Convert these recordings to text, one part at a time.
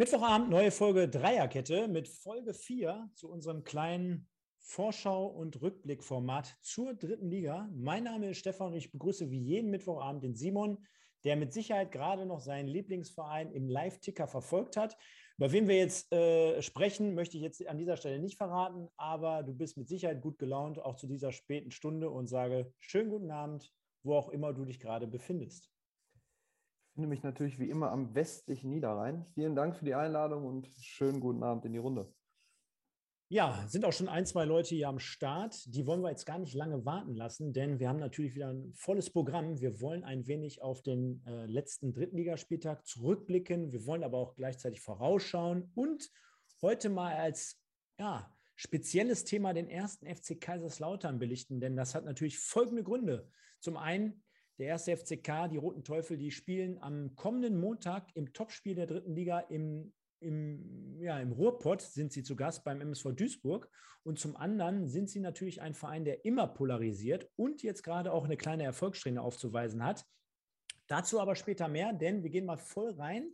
Mittwochabend, neue Folge Dreierkette mit Folge 4 zu unserem kleinen Vorschau- und Rückblickformat zur dritten Liga. Mein Name ist Stefan und ich begrüße wie jeden Mittwochabend den Simon, der mit Sicherheit gerade noch seinen Lieblingsverein im Live-Ticker verfolgt hat. Über wen wir jetzt äh, sprechen, möchte ich jetzt an dieser Stelle nicht verraten, aber du bist mit Sicherheit gut gelaunt, auch zu dieser späten Stunde und sage schönen guten Abend, wo auch immer du dich gerade befindest finde mich natürlich wie immer am westlichen Niederrhein. Vielen Dank für die Einladung und schönen guten Abend in die Runde. Ja, sind auch schon ein, zwei Leute hier am Start. Die wollen wir jetzt gar nicht lange warten lassen, denn wir haben natürlich wieder ein volles Programm. Wir wollen ein wenig auf den äh, letzten Drittligaspieltag zurückblicken. Wir wollen aber auch gleichzeitig vorausschauen und heute mal als ja, spezielles Thema den ersten FC Kaiserslautern belichten, denn das hat natürlich folgende Gründe. Zum einen der erste FCK, die Roten Teufel, die spielen am kommenden Montag im Topspiel der dritten Liga im, im, ja, im Ruhrpott sind sie zu Gast beim MSV Duisburg. Und zum anderen sind sie natürlich ein Verein, der immer polarisiert und jetzt gerade auch eine kleine Erfolgssträhne aufzuweisen hat. Dazu aber später mehr, denn wir gehen mal voll rein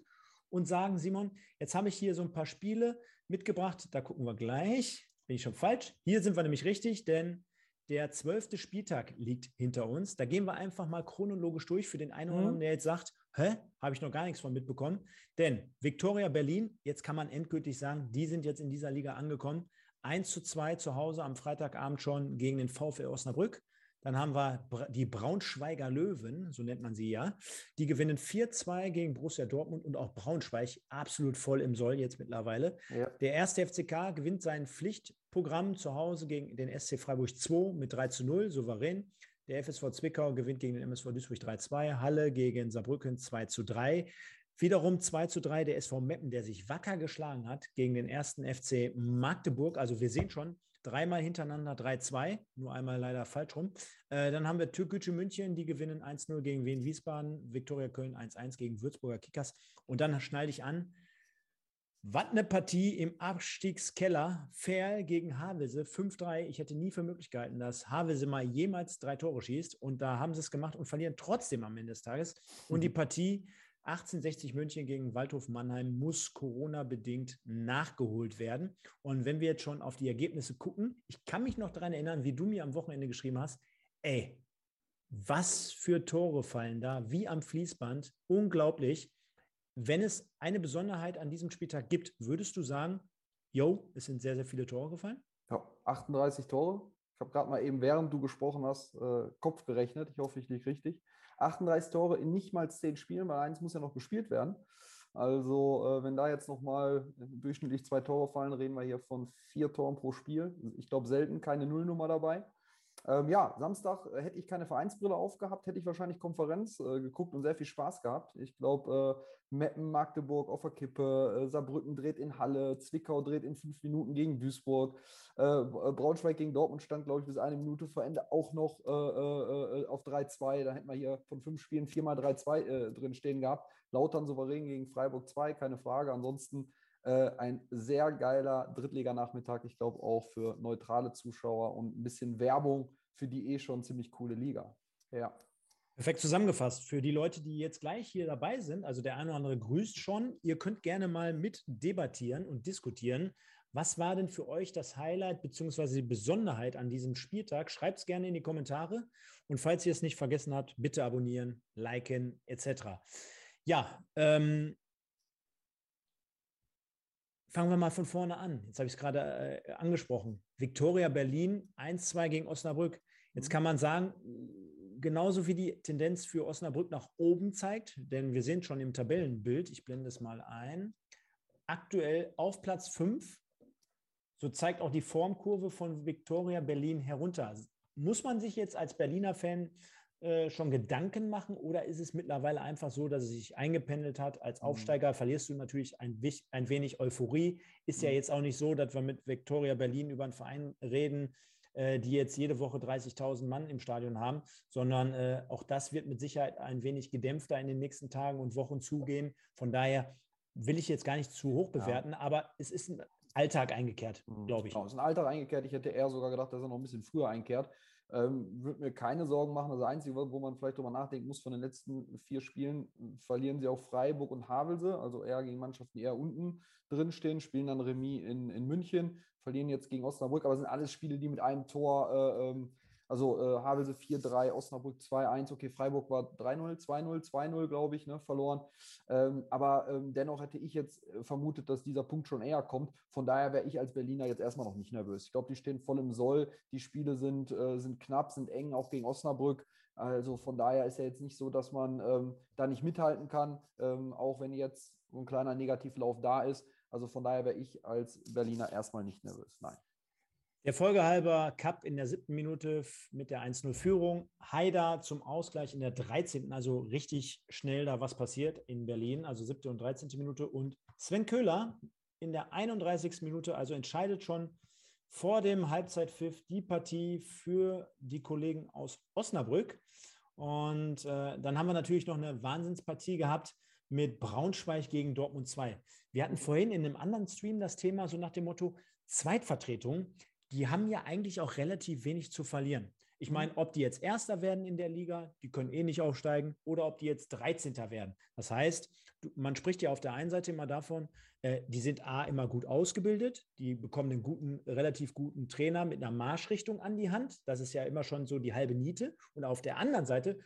und sagen, Simon, jetzt habe ich hier so ein paar Spiele mitgebracht. Da gucken wir gleich. Bin ich schon falsch? Hier sind wir nämlich richtig, denn der zwölfte Spieltag liegt hinter uns. Da gehen wir einfach mal chronologisch durch für den einen oder anderen, mhm. der jetzt sagt, hä, habe ich noch gar nichts von mitbekommen. Denn Viktoria Berlin, jetzt kann man endgültig sagen, die sind jetzt in dieser Liga angekommen. 1 zu 2 zu Hause am Freitagabend schon gegen den VfL Osnabrück. Dann haben wir die Braunschweiger Löwen, so nennt man sie ja. Die gewinnen 4-2 gegen Borussia Dortmund und auch Braunschweig absolut voll im Soll jetzt mittlerweile. Ja. Der erste FCK gewinnt sein Pflichtprogramm zu Hause gegen den SC Freiburg 2 mit 3 zu 0, souverän. Der FSV Zwickau gewinnt gegen den MSV Duisburg 3-2, Halle gegen Saarbrücken 2 zu 3. Wiederum 2 zu 3 der SV Meppen, der sich wacker geschlagen hat gegen den ersten FC Magdeburg. Also wir sehen schon, dreimal hintereinander 3-2, nur einmal leider falsch rum. Äh, dann haben wir Türkgücü München, die gewinnen 1-0 gegen Wien Wiesbaden, Viktoria Köln 1-1 gegen Würzburger Kickers. Und dann schneide ich an, was eine Partie im Abstiegskeller. Ferl gegen Havelse 5-3. Ich hätte nie für möglich gehalten, dass Havelse mal jemals drei Tore schießt. Und da haben sie es gemacht und verlieren trotzdem am Ende des Tages. Und die Partie 1860 München gegen Waldhof Mannheim muss Corona-bedingt nachgeholt werden. Und wenn wir jetzt schon auf die Ergebnisse gucken, ich kann mich noch daran erinnern, wie du mir am Wochenende geschrieben hast, ey, was für Tore fallen da, wie am Fließband, unglaublich. Wenn es eine Besonderheit an diesem Spieltag gibt, würdest du sagen, yo, es sind sehr, sehr viele Tore gefallen? Ja, 38 Tore. Ich habe gerade mal eben, während du gesprochen hast, äh, Kopf gerechnet. Ich hoffe, ich liege richtig. 38 Tore in nicht mal 10 Spielen, weil eins muss ja noch gespielt werden. Also, äh, wenn da jetzt nochmal durchschnittlich zwei Tore fallen, reden wir hier von vier Toren pro Spiel. Ich glaube, selten keine Nullnummer dabei. Ähm, ja, Samstag äh, hätte ich keine Vereinsbrille aufgehabt, hätte ich wahrscheinlich Konferenz äh, geguckt und sehr viel Spaß gehabt. Ich glaube, äh, Meppen, Magdeburg auf der Kippe, äh, Saarbrücken dreht in Halle, Zwickau dreht in fünf Minuten gegen Duisburg, äh, äh, Braunschweig gegen Dortmund stand, glaube ich, bis eine Minute vor Ende auch noch auf 3-2. Da hätten wir hier von fünf Spielen viermal 3-2 drin stehen gehabt. Lautern souverän gegen Freiburg 2, keine Frage. Ansonsten äh, ein sehr geiler Drittliganachmittag, ich glaube auch für neutrale Zuschauer und ein bisschen Werbung für die eh schon ziemlich coole Liga. Ja. Perfekt zusammengefasst. Für die Leute, die jetzt gleich hier dabei sind, also der eine oder andere grüßt schon, ihr könnt gerne mal mit debattieren und diskutieren. Was war denn für euch das Highlight bzw. die Besonderheit an diesem Spieltag? Schreibt es gerne in die Kommentare. Und falls ihr es nicht vergessen habt, bitte abonnieren, liken etc. Ja, ähm, fangen wir mal von vorne an. Jetzt habe ich es gerade äh, angesprochen. Viktoria Berlin 1-2 gegen Osnabrück. Jetzt mhm. kann man sagen, genauso wie die Tendenz für Osnabrück nach oben zeigt, denn wir sehen schon im Tabellenbild, ich blende es mal ein, aktuell auf Platz 5, so zeigt auch die Formkurve von Viktoria Berlin herunter. Muss man sich jetzt als Berliner Fan äh, schon Gedanken machen oder ist es mittlerweile einfach so, dass es sich eingependelt hat? Als mhm. Aufsteiger verlierst du natürlich ein, ein wenig Euphorie. Ist ja mhm. jetzt auch nicht so, dass wir mit Viktoria Berlin über einen Verein reden, äh, die jetzt jede Woche 30.000 Mann im Stadion haben, sondern äh, auch das wird mit Sicherheit ein wenig gedämpfter in den nächsten Tagen und Wochen zugehen. Von daher will ich jetzt gar nicht zu hoch bewerten, ja. aber es ist ein Alltag eingekehrt, mhm. glaube ich. Genau, es ist ein Alltag eingekehrt. Ich hätte eher sogar gedacht, dass er noch ein bisschen früher einkehrt. Ähm, Würde mir keine Sorgen machen. Das Einzige, wo man vielleicht drüber nachdenken muss, von den letzten vier Spielen verlieren sie auch Freiburg und Havelse, also eher gegen Mannschaften, die eher unten drin stehen, spielen dann Remis in, in München, verlieren jetzt gegen Osnabrück, aber sind alles Spiele, die mit einem Tor äh, ähm, also äh, Havelse 4-3, Osnabrück 2-1, okay, Freiburg war 3-0, 2-0, 2-0, glaube ich, ne, verloren. Ähm, aber ähm, dennoch hätte ich jetzt äh, vermutet, dass dieser Punkt schon eher kommt. Von daher wäre ich als Berliner jetzt erstmal noch nicht nervös. Ich glaube, die stehen voll im Soll. Die Spiele sind, äh, sind knapp, sind eng, auch gegen Osnabrück. Also von daher ist ja jetzt nicht so, dass man ähm, da nicht mithalten kann, ähm, auch wenn jetzt ein kleiner Negativlauf da ist. Also von daher wäre ich als Berliner erstmal nicht nervös. Nein. Der Folgehalber Cup in der siebten Minute mit der 1-0-Führung. Haider zum Ausgleich in der 13. Also richtig schnell da was passiert in Berlin, also siebte und 13. Minute. Und Sven Köhler in der 31. Minute, also entscheidet schon vor dem Halbzeitpfiff die Partie für die Kollegen aus Osnabrück. Und äh, dann haben wir natürlich noch eine Wahnsinnspartie gehabt mit Braunschweig gegen Dortmund 2. Wir hatten vorhin in einem anderen Stream das Thema so nach dem Motto Zweitvertretung die haben ja eigentlich auch relativ wenig zu verlieren. Ich meine, mhm. ob die jetzt Erster werden in der Liga, die können eh nicht aufsteigen, oder ob die jetzt 13. werden. Das heißt, man spricht ja auf der einen Seite immer davon, äh, die sind A, immer gut ausgebildet, die bekommen einen guten, relativ guten Trainer mit einer Marschrichtung an die Hand. Das ist ja immer schon so die halbe Niete. Und auf der anderen Seite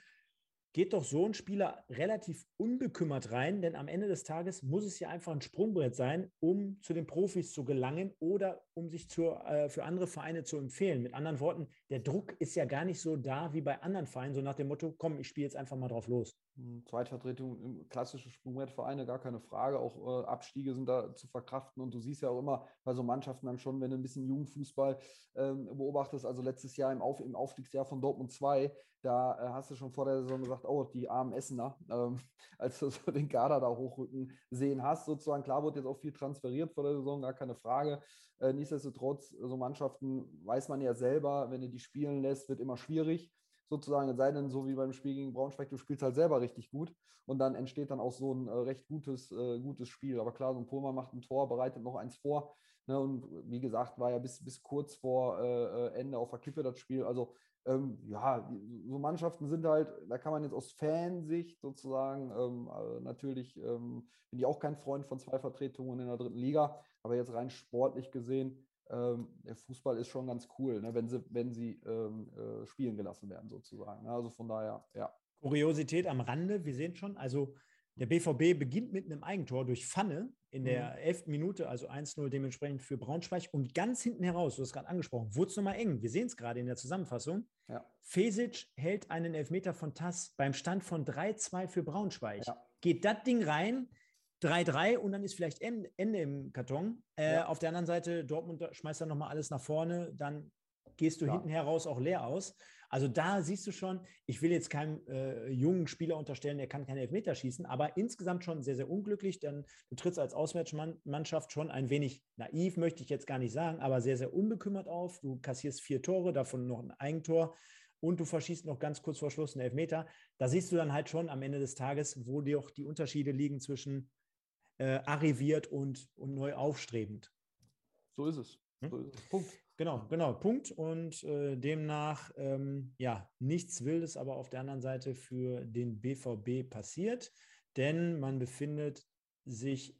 geht doch so ein Spieler relativ unbekümmert rein, denn am Ende des Tages muss es ja einfach ein Sprungbrett sein, um zu den Profis zu gelangen oder um sich zur, äh, für andere Vereine zu empfehlen. Mit anderen Worten, der Druck ist ja gar nicht so da wie bei anderen Vereinen, so nach dem Motto, komm, ich spiele jetzt einfach mal drauf los. Hm, Zweitvertretung, klassische Sprungwertvereine, gar keine Frage. Auch äh, Abstiege sind da zu verkraften. Und du siehst ja auch immer bei so Mannschaften dann schon, wenn du ein bisschen Jugendfußball ähm, beobachtest, also letztes Jahr im, Auf, im Aufstiegsjahr von Dortmund 2, da äh, hast du schon vor der Saison gesagt, oh, die armen Essener, ähm, als du so den Kader da hochrücken sehen hast. Sozusagen, klar wird jetzt auch viel transferiert vor der Saison, gar keine Frage. Äh, nichtsdestotrotz, so Mannschaften weiß man ja selber, wenn du die spielen lässt, wird immer schwierig sozusagen, es sei denn, so wie beim Spiel gegen Braunschweig, du spielst halt selber richtig gut und dann entsteht dann auch so ein äh, recht gutes, äh, gutes Spiel. Aber klar, so ein Pulmer macht ein Tor, bereitet noch eins vor. Ne, und wie gesagt, war ja bis, bis kurz vor äh, äh Ende auf der Kippe das Spiel. Also ähm, ja, so Mannschaften sind halt, da kann man jetzt aus Fansicht sozusagen, ähm, äh, natürlich ähm, bin ich auch kein Freund von zwei Vertretungen in der dritten Liga, aber jetzt rein sportlich gesehen der Fußball ist schon ganz cool, ne, wenn sie, wenn sie ähm, äh, spielen gelassen werden, sozusagen. Ne? Also von daher, ja. Kuriosität am Rande, wir sehen schon, also der BVB beginnt mit einem Eigentor durch Pfanne in der mhm. elften Minute, also 1-0 dementsprechend für Braunschweig. Und ganz hinten heraus, du hast gerade angesprochen, wurde es nochmal eng. Wir sehen es gerade in der Zusammenfassung. Ja. Fesic hält einen Elfmeter von Tass beim Stand von 3-2 für Braunschweig. Ja. Geht das Ding rein, 3-3 und dann ist vielleicht Ende im Karton. Äh, ja. Auf der anderen Seite, Dortmund schmeißt dann nochmal alles nach vorne, dann gehst du ja. hinten heraus auch leer aus. Also da siehst du schon, ich will jetzt keinem äh, jungen Spieler unterstellen, der kann keine Elfmeter schießen, aber insgesamt schon sehr, sehr unglücklich, denn du trittst als Auswärtsmannschaft schon ein wenig naiv, möchte ich jetzt gar nicht sagen, aber sehr, sehr unbekümmert auf. Du kassierst vier Tore, davon noch ein Eigentor und du verschießt noch ganz kurz vor Schluss einen Elfmeter. Da siehst du dann halt schon am Ende des Tages, wo dir auch die Unterschiede liegen zwischen äh, arriviert und, und neu aufstrebend. So ist es. Hm? So ist es. Punkt. Genau, genau, Punkt. Und äh, demnach, ähm, ja, nichts Wildes, aber auf der anderen Seite für den BVB passiert, denn man befindet sich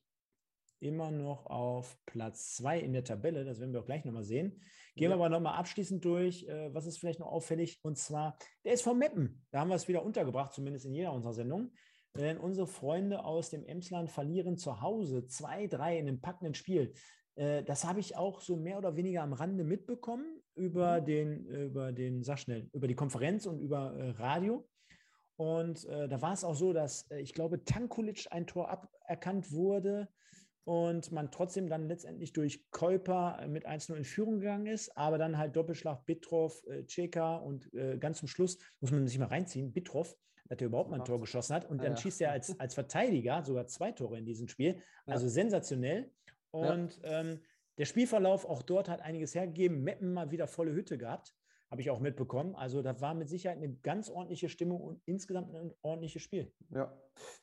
immer noch auf Platz zwei in der Tabelle. Das werden wir auch gleich nochmal sehen. Gehen ja. wir aber nochmal abschließend durch. Äh, was ist vielleicht noch auffällig? Und zwar der ist vom Meppen. Da haben wir es wieder untergebracht, zumindest in jeder unserer Sendungen. Denn unsere Freunde aus dem Emsland verlieren zu Hause 2-3 in einem packenden Spiel. Äh, das habe ich auch so mehr oder weniger am Rande mitbekommen über mhm. den, über den, sag schnell, über die Konferenz und über äh, Radio. Und äh, da war es auch so, dass äh, ich glaube, Tankulic ein Tor aberkannt wurde und man trotzdem dann letztendlich durch Käuper mit 1-0 in Führung gegangen ist, aber dann halt Doppelschlag Bitroff, äh, Ceka und ganz zum Schluss muss man sich mal reinziehen, Bitroff dass er überhaupt mal ein Tor geschossen hat. Und dann ja. schießt er als, als Verteidiger sogar zwei Tore in diesem Spiel. Also ja. sensationell. Und ähm, der Spielverlauf auch dort hat einiges hergegeben. Meppen mal wieder volle Hütte gehabt. Habe ich auch mitbekommen. Also da war mit Sicherheit eine ganz ordentliche Stimmung und insgesamt ein ordentliches Spiel. Ja,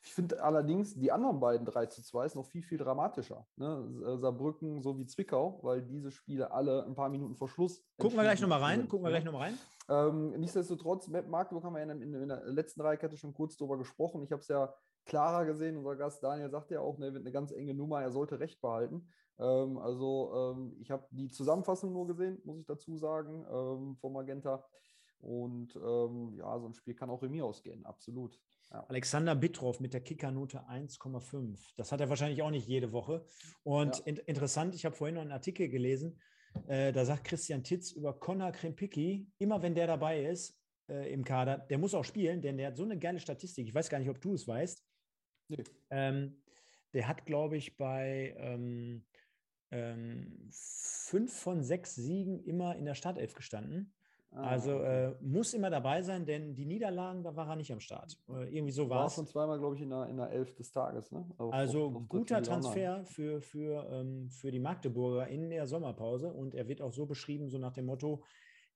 ich finde allerdings die anderen beiden 3 zu 2 ist noch viel, viel dramatischer. Ne? Äh, Saarbrücken sowie Zwickau, weil diese Spiele alle ein paar Minuten vor Schluss. Gucken wir gleich nochmal rein. Gucken wir gleich nochmal rein. Ähm, nichtsdestotrotz, Magdeburg haben wir in, in, in der letzten Dreikette schon kurz darüber gesprochen. Ich habe es ja klarer gesehen. Unser Gast Daniel sagt ja auch, ne, wird eine ganz enge Nummer, er sollte Recht behalten. Ähm, also ähm, ich habe die Zusammenfassung nur gesehen, muss ich dazu sagen, ähm, vom Magenta. Und ähm, ja, so ein Spiel kann auch Remis ausgehen, absolut. Ja. Alexander Bittroff mit der Kickernote 1,5. Das hat er wahrscheinlich auch nicht jede Woche. Und ja. in interessant, ich habe vorhin noch einen Artikel gelesen, äh, da sagt Christian Titz über Connor Krempicki, immer wenn der dabei ist äh, im Kader, der muss auch spielen, denn der hat so eine geile Statistik. Ich weiß gar nicht, ob du es weißt. Nee. Ähm, der hat, glaube ich, bei ähm, ähm, fünf von sechs Siegen immer in der Startelf gestanden. Ah, also äh, muss immer dabei sein, denn die Niederlagen, da war er nicht am Start. Äh, irgendwie so war es. schon zweimal, glaube ich, in der, in der Elf des Tages. Ne? Auf, also auf, auf guter Transfer für, für, ähm, für die Magdeburger in der Sommerpause und er wird auch so beschrieben, so nach dem Motto,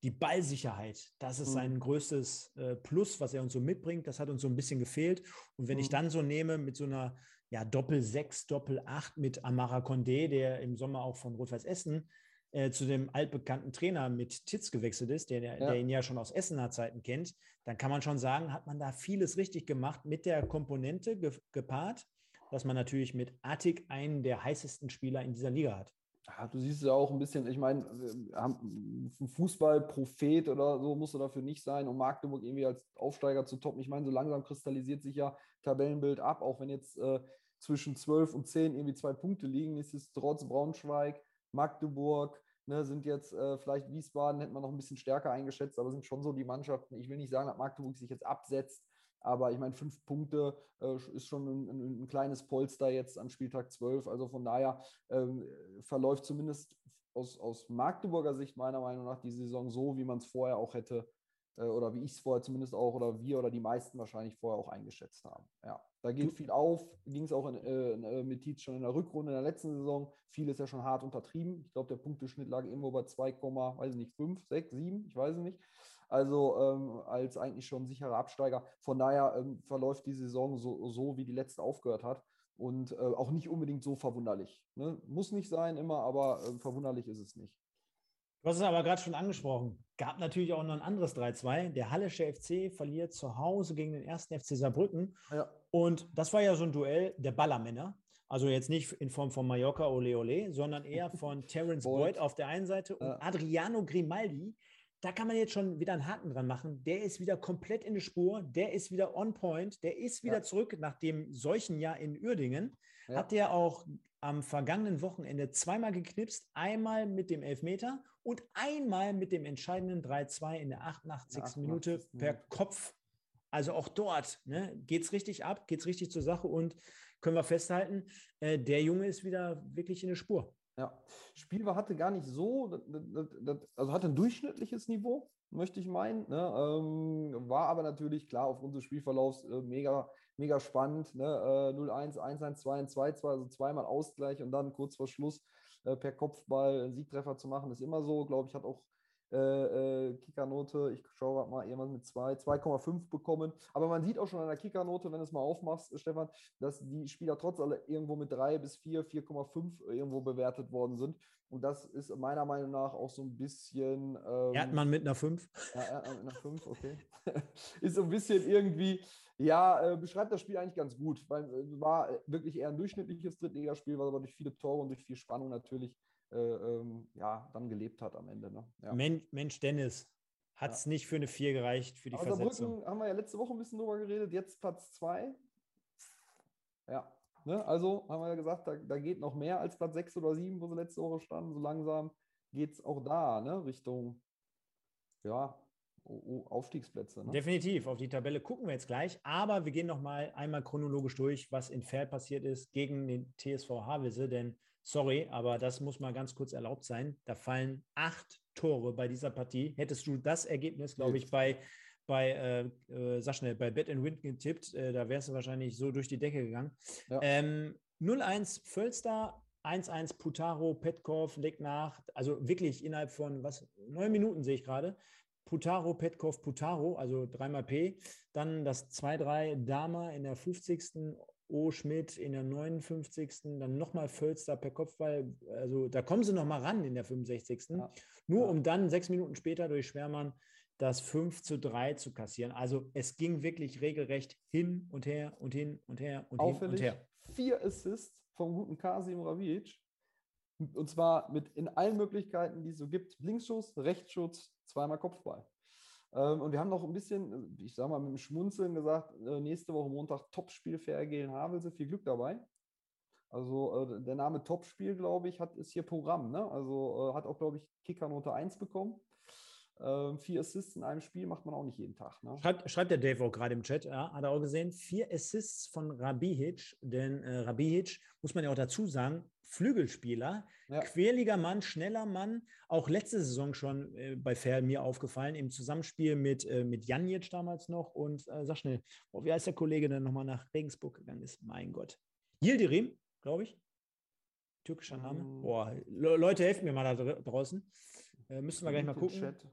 die Ballsicherheit, das ist sein mhm. größtes äh, Plus, was er uns so mitbringt. Das hat uns so ein bisschen gefehlt. Und wenn mhm. ich dann so nehme mit so einer ja, Doppel-6, Doppel-8 mit Amara Condé, der im Sommer auch von Rot-Weiß Essen äh, zu dem altbekannten Trainer mit Titz gewechselt ist, der, ja. der ihn ja schon aus Essener Zeiten kennt, dann kann man schon sagen, hat man da vieles richtig gemacht mit der Komponente ge gepaart, dass man natürlich mit Attic einen der heißesten Spieler in dieser Liga hat. Ja, du siehst es ja auch ein bisschen, ich meine, ein Fußballprophet oder so musst du dafür nicht sein, um Magdeburg irgendwie als Aufsteiger zu toppen. Ich meine, so langsam kristallisiert sich ja Tabellenbild ab, auch wenn jetzt äh, zwischen 12 und 10 irgendwie zwei Punkte liegen, ist es trotz Braunschweig, Magdeburg, ne, sind jetzt äh, vielleicht Wiesbaden, hätte man noch ein bisschen stärker eingeschätzt, aber sind schon so die Mannschaften. Ich will nicht sagen, dass Magdeburg sich jetzt absetzt, aber ich meine, fünf Punkte äh, ist schon ein, ein, ein, kleines Polster jetzt an Spieltag 12. Also von daher ähm, verläuft zumindest aus, aus Magdeburger Sicht meiner Meinung nach die Saison so, wie man es vorher auch hätte äh, oder wie ich es vorher zumindest auch oder wir oder die meisten wahrscheinlich vorher auch eingeschätzt haben. Ja, da geht viel auf, ging es auch in, äh, in, äh, mit Tietz schon in der Rückrunde in der letzten Saison. Viel ist ja schon hart untertrieben. Ich glaube, der Punkteschnitt lag irgendwo bei 2, weiß ich nicht, 5, 6, 7, ich weiß es nicht. Also ähm, als eigentlich schon sicherer Absteiger. Von daher ähm, verläuft die Saison so, so, wie die letzte aufgehört hat. Und äh, auch nicht unbedingt so verwunderlich. Ne? Muss nicht sein immer, aber äh, verwunderlich ist es nicht. Du hast es aber gerade schon angesprochen. Gab natürlich auch noch ein anderes 3-2. Der Hallische FC verliert zu Hause gegen den ersten FC Saarbrücken. Ja. Und das war ja so ein Duell der Ballermänner. Also jetzt nicht in Form von Mallorca Ole Ole, sondern eher von Terence Boyd auf der einen Seite und ja. Adriano Grimaldi. Da kann man jetzt schon wieder einen Haken dran machen. Der ist wieder komplett in der Spur, der ist wieder on point, der ist wieder ja. zurück nach dem solchen Jahr in Uerdingen. Hat der auch am vergangenen Wochenende zweimal geknipst, einmal mit dem Elfmeter und einmal mit dem entscheidenden 3-2 in der 88. 88. Minute per Kopf. Also auch dort ne, geht es richtig ab, geht es richtig zur Sache und können wir festhalten, äh, der Junge ist wieder wirklich in der Spur. Ja, Spiel war, hatte gar nicht so, also hatte ein durchschnittliches Niveau, möchte ich meinen. Ne? Ähm, war aber natürlich klar aufgrund des Spielverlaufs äh, mega, mega spannend. Ne? Äh, 0-1, 1-1, 2-1, 2-2, also zweimal Ausgleich und dann kurz vor Schluss äh, per Kopfball einen Siegtreffer zu machen, ist immer so. Glaube ich, hat auch äh, äh, Kickernote, ich schaue mal irgendwas mit 2, 2,5 bekommen. Aber man sieht auch schon an der Kickernote, wenn du es mal aufmachst, Stefan, dass die Spieler trotz aller irgendwo mit 3 bis 4, 4,5 irgendwo bewertet worden sind. Und das ist meiner Meinung nach auch so ein bisschen. Ähm, Erdmann mit einer 5. Ja, Erdmann mit einer 5, okay. ist so ein bisschen irgendwie, ja, äh, beschreibt das Spiel eigentlich ganz gut, weil es äh, war wirklich eher ein durchschnittliches Drittligaspiel, was aber durch viele Tore und durch viel Spannung natürlich äh, ähm, ja, dann gelebt hat am Ende. Ne? Ja. Mensch, Mensch, Dennis, hat es ja. nicht für eine 4 gereicht für die Aber Versetzung. Brücken haben wir ja letzte Woche ein bisschen drüber geredet, jetzt Platz 2. Ja, ne? also haben wir ja gesagt, da, da geht noch mehr als Platz 6 oder 7, wo sie letzte Woche standen. So langsam geht es auch da, ne? Richtung, ja, Aufstiegsplätze. Ne? Definitiv, auf die Tabelle gucken wir jetzt gleich. Aber wir gehen noch mal einmal chronologisch durch, was in Feld passiert ist gegen den TSV Havelse. Denn Sorry, aber das muss mal ganz kurz erlaubt sein. Da fallen acht Tore bei dieser Partie. Hättest du das Ergebnis, glaube ich, bei, bei äh, äh, sag schnell, bei Bet and Win getippt, äh, da wärst du wahrscheinlich so durch die Decke gegangen. Ja. Ähm, 0-1 Völster, 1-1 Putaro, Petkov legt nach. Also wirklich innerhalb von was, neun Minuten sehe ich gerade. Putaro, Petkov, Putaro, also dreimal P. Dann das 2-3 Dama in der 50. O. Schmidt in der 59. Dann nochmal Völster per Kopfball. Also da kommen sie nochmal ran in der 65. Ja. Nur um dann sechs Minuten später durch Schwermann das 5 zu 3 zu kassieren. Also es ging wirklich regelrecht hin und her und hin und her und Auffällig, hin und her. Vier Assists vom guten Kasim Ravic. Und zwar mit in allen Möglichkeiten, die es so gibt. Linksschuss, Rechtsschuss, zweimal Kopfball. Ähm, und wir haben noch ein bisschen, ich sage mal, mit dem Schmunzeln gesagt, äh, nächste Woche Montag Topspiel für RG in Havelse. Viel Glück dabei. Also äh, der Name Topspiel, glaube ich, hat, ist hier Programm. Ne? Also äh, hat auch, glaube ich, Kickernote 1 bekommen. Ähm, vier Assists in einem Spiel macht man auch nicht jeden Tag. Ne? Schreibt, schreibt, der Dave auch gerade im Chat, ja, hat er auch gesehen. Vier Assists von Rabihic, denn äh, Rabihic, muss man ja auch dazu sagen, Flügelspieler, ja. quäliger Mann, schneller Mann, auch letzte Saison schon äh, bei Fair mir aufgefallen, im Zusammenspiel mit, äh, mit Janic damals noch und äh, sag schnell, oh, wie heißt der Kollege, der nochmal nach Regensburg gegangen ist? Mein Gott. Yildirim, glaube ich. Türkischer Name. Mm. Boah, Le Leute, helfen mir mal da draußen. Äh, müssen wir gleich mal gucken. Chat.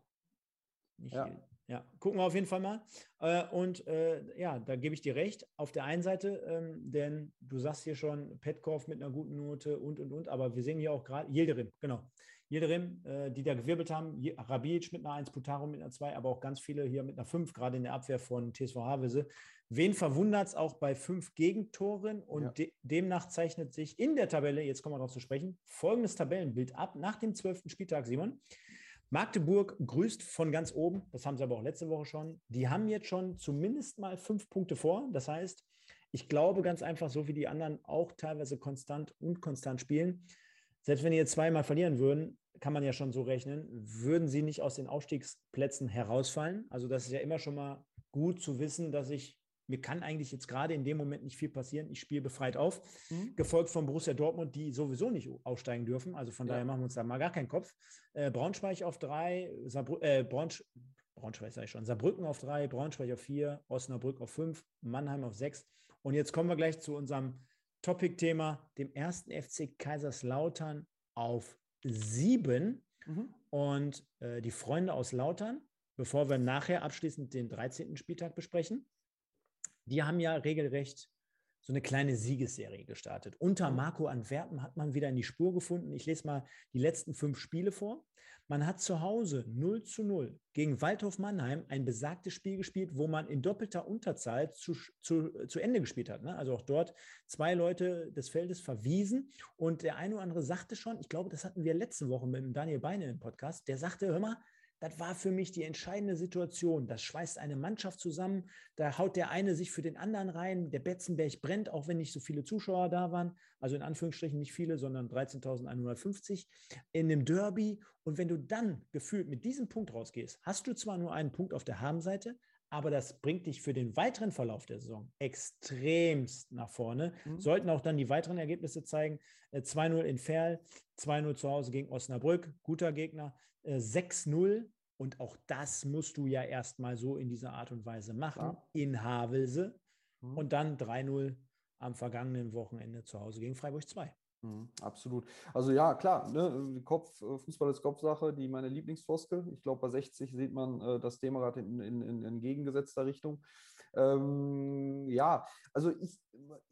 Nicht ja. ja, gucken wir auf jeden Fall mal. Äh, und äh, ja, da gebe ich dir recht. Auf der einen Seite, ähm, denn du sagst hier schon, Petkov mit einer guten Note und und und, aber wir sehen hier auch gerade Yildirim, genau. Yildirim, äh, die da gewirbelt haben, Rabic mit einer 1, Putaro mit einer 2, aber auch ganz viele hier mit einer 5, gerade in der Abwehr von TSV Havelse. Wen verwundert es auch bei fünf Gegentoren? Und ja. de demnach zeichnet sich in der Tabelle, jetzt kommen wir darauf zu sprechen, folgendes Tabellenbild ab nach dem zwölften Spieltag, Simon. Magdeburg grüßt von ganz oben, das haben sie aber auch letzte Woche schon. Die haben jetzt schon zumindest mal fünf Punkte vor. Das heißt, ich glaube ganz einfach, so wie die anderen auch teilweise konstant und konstant spielen, selbst wenn die jetzt zweimal verlieren würden, kann man ja schon so rechnen, würden sie nicht aus den Aufstiegsplätzen herausfallen. Also das ist ja immer schon mal gut zu wissen, dass ich mir kann eigentlich jetzt gerade in dem Moment nicht viel passieren. Ich spiele befreit auf, mhm. gefolgt von Borussia Dortmund, die sowieso nicht aufsteigen dürfen. Also von ja. daher machen wir uns da mal gar keinen Kopf. Äh, Braunschweig auf drei, Saarbrü äh, Braunsch Braunschweig sage ich schon, Saarbrücken auf drei, Braunschweig auf vier, Osnabrück auf fünf, Mannheim auf sechs. Und jetzt kommen wir gleich zu unserem Topic-Thema, dem ersten FC Kaiserslautern auf sieben. Mhm. Und äh, die Freunde aus Lautern, bevor wir nachher abschließend den 13. Spieltag besprechen, die haben ja regelrecht so eine kleine Siegesserie gestartet. Unter mhm. Marco Antwerpen hat man wieder in die Spur gefunden. Ich lese mal die letzten fünf Spiele vor. Man hat zu Hause 0 zu 0 gegen Waldhof Mannheim ein besagtes Spiel gespielt, wo man in doppelter Unterzahl zu, zu, zu Ende gespielt hat. Ne? Also auch dort zwei Leute des Feldes verwiesen. Und der eine oder andere sagte schon, ich glaube, das hatten wir letzte Woche mit Daniel Beine im Podcast, der sagte, hör mal, das war für mich die entscheidende Situation. Das schweißt eine Mannschaft zusammen. Da haut der eine sich für den anderen rein. Der Betzenberg brennt, auch wenn nicht so viele Zuschauer da waren. Also in Anführungsstrichen nicht viele, sondern 13.150 in dem Derby. Und wenn du dann gefühlt mit diesem Punkt rausgehst, hast du zwar nur einen Punkt auf der Habenseite, aber das bringt dich für den weiteren Verlauf der Saison extremst nach vorne. Mhm. Sollten auch dann die weiteren Ergebnisse zeigen. 2-0 äh, in Ferl, 2-0 zu Hause gegen Osnabrück, guter Gegner. 6-0 äh, und auch das musst du ja erstmal so in dieser Art und Weise machen, ja. in Havelse. Mhm. Und dann 3-0 am vergangenen Wochenende zu Hause gegen Freiburg 2. Mhm, absolut. Also ja, klar, ne, Kopf, äh, Fußball ist Kopfsache, die meine Lieblingsfloskel. Ich glaube, bei 60 sieht man äh, das Thema in, in, in, in gegengesetzter Richtung. Ähm, ja, also ich,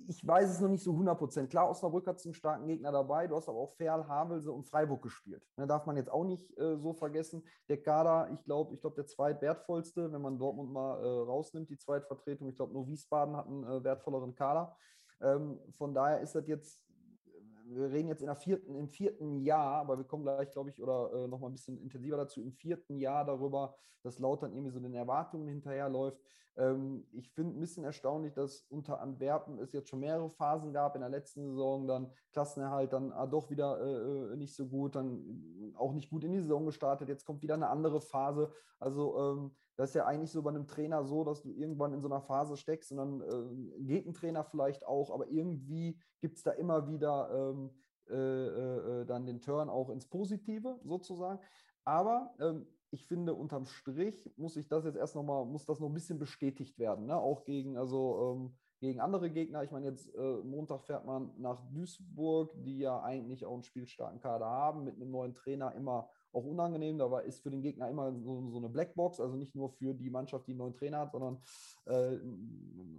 ich weiß es noch nicht so 100 Prozent. Klar, Osnabrück hat einen starken Gegner dabei. Du hast aber auch Ferl, Havelse und Freiburg gespielt. Da ne, darf man jetzt auch nicht äh, so vergessen. Der Kader, ich glaube, ich glaube, der zweitwertvollste, wenn man Dortmund mal äh, rausnimmt, die Zweitvertretung. Ich glaube, nur Wiesbaden hat einen äh, wertvolleren Kader. Ähm, von daher ist das jetzt wir reden jetzt in der vierten, im vierten Jahr, aber wir kommen gleich, glaube ich, oder äh, noch mal ein bisschen intensiver dazu, im vierten Jahr darüber, dass Lautern irgendwie so den Erwartungen hinterherläuft. Ähm, ich finde ein bisschen erstaunlich, dass unter Antwerpen es jetzt schon mehrere Phasen gab in der letzten Saison, dann Klassenerhalt, dann ah, doch wieder äh, äh nicht so gut, dann auch nicht gut in die Saison gestartet, jetzt kommt wieder eine andere Phase. Also ähm, das ist ja eigentlich so bei einem Trainer so, dass du irgendwann in so einer Phase steckst und dann äh, geht ein Trainer vielleicht auch, aber irgendwie gibt es da immer wieder ähm, äh, äh, äh, dann den Turn auch ins Positive sozusagen. Aber ähm, ich finde, unterm Strich muss ich das jetzt erst nochmal, muss das noch ein bisschen bestätigt werden. Ne? Auch gegen, also ähm, gegen andere Gegner. Ich meine, jetzt äh, Montag fährt man nach Duisburg, die ja eigentlich auch einen spielstarken Kader haben, mit einem neuen Trainer immer auch unangenehm. Da ist für den Gegner immer so, so, eine Blackbox, also nicht nur für die Mannschaft, die einen neuen Trainer hat, sondern äh,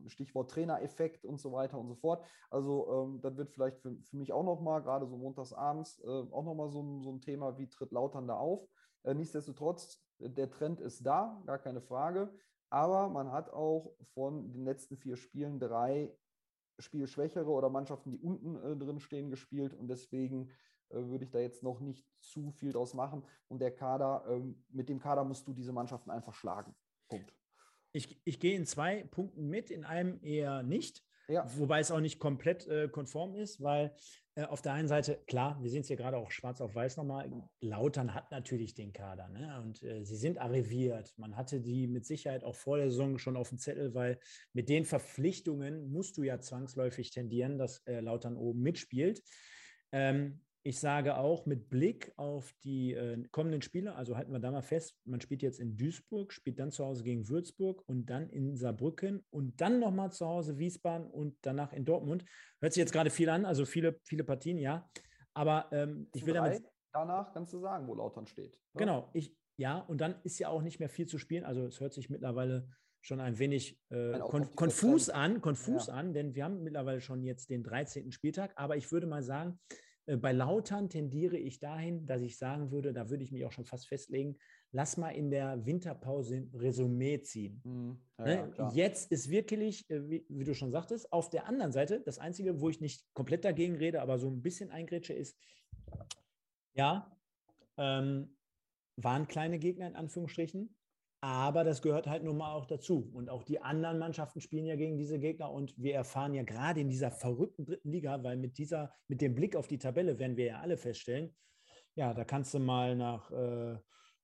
Stichwort Trainereffekt und so weiter und so fort. Also ähm, das wird vielleicht für, für mich auch nochmal, gerade so montagsabends, äh, auch nochmal so, so ein Thema, wie tritt Lautern da auf. Äh, nichtsdestotrotz, der Trend ist da, gar keine Frage. Aber man hat auch von den letzten vier Spielen drei Spielschwächere oder Mannschaften, die unten äh, drin stehen, gespielt. Und deswegen würde ich da jetzt noch nicht zu viel draus machen. Und der Kader, ähm, mit dem Kader musst du diese Mannschaften einfach schlagen. Punkt. Ich, ich gehe in zwei Punkten mit, in einem eher nicht. Ja. Wobei es auch nicht komplett äh, konform ist, weil äh, auf der einen Seite, klar, wir sehen es hier gerade auch schwarz auf weiß nochmal, Lautern hat natürlich den Kader ne? und äh, sie sind arriviert. Man hatte die mit Sicherheit auch vor der Saison schon auf dem Zettel, weil mit den Verpflichtungen musst du ja zwangsläufig tendieren, dass äh, Lautern oben mitspielt. Ähm, ich sage auch mit Blick auf die äh, kommenden Spiele, also halten wir da mal fest, man spielt jetzt in Duisburg, spielt dann zu Hause gegen Würzburg und dann in Saarbrücken und dann nochmal zu Hause Wiesbaden und danach in Dortmund. Hört sich jetzt gerade viel an, also viele, viele Partien, ja. Aber ähm, ich will damit. Danach kannst du sagen, wo Lautern steht. Ne? Genau, ich, ja, und dann ist ja auch nicht mehr viel zu spielen. Also es hört sich mittlerweile schon ein wenig äh, kon konfus an, konfus ja. an, denn wir haben mittlerweile schon jetzt den 13. Spieltag, aber ich würde mal sagen, bei Lautern tendiere ich dahin, dass ich sagen würde, da würde ich mich auch schon fast festlegen, lass mal in der Winterpause ein Resümee ziehen. Mhm. Ja, ne? ja, Jetzt ist wirklich, äh, wie, wie, du schon sagtest, auf der anderen Seite, das Einzige, wo ich nicht komplett dagegen rede, aber so ein bisschen eingrätsche, ist, ja, ähm, waren kleine Gegner in Anführungsstrichen, aber das gehört halt nun mal auch dazu. Und auch die anderen Mannschaften spielen ja gegen diese Gegner. Und wir erfahren ja gerade in dieser verrückten dritten Liga, weil mit dieser, mit dem Blick auf die Tabelle werden wir ja alle feststellen, ja, da kannst du mal nach äh,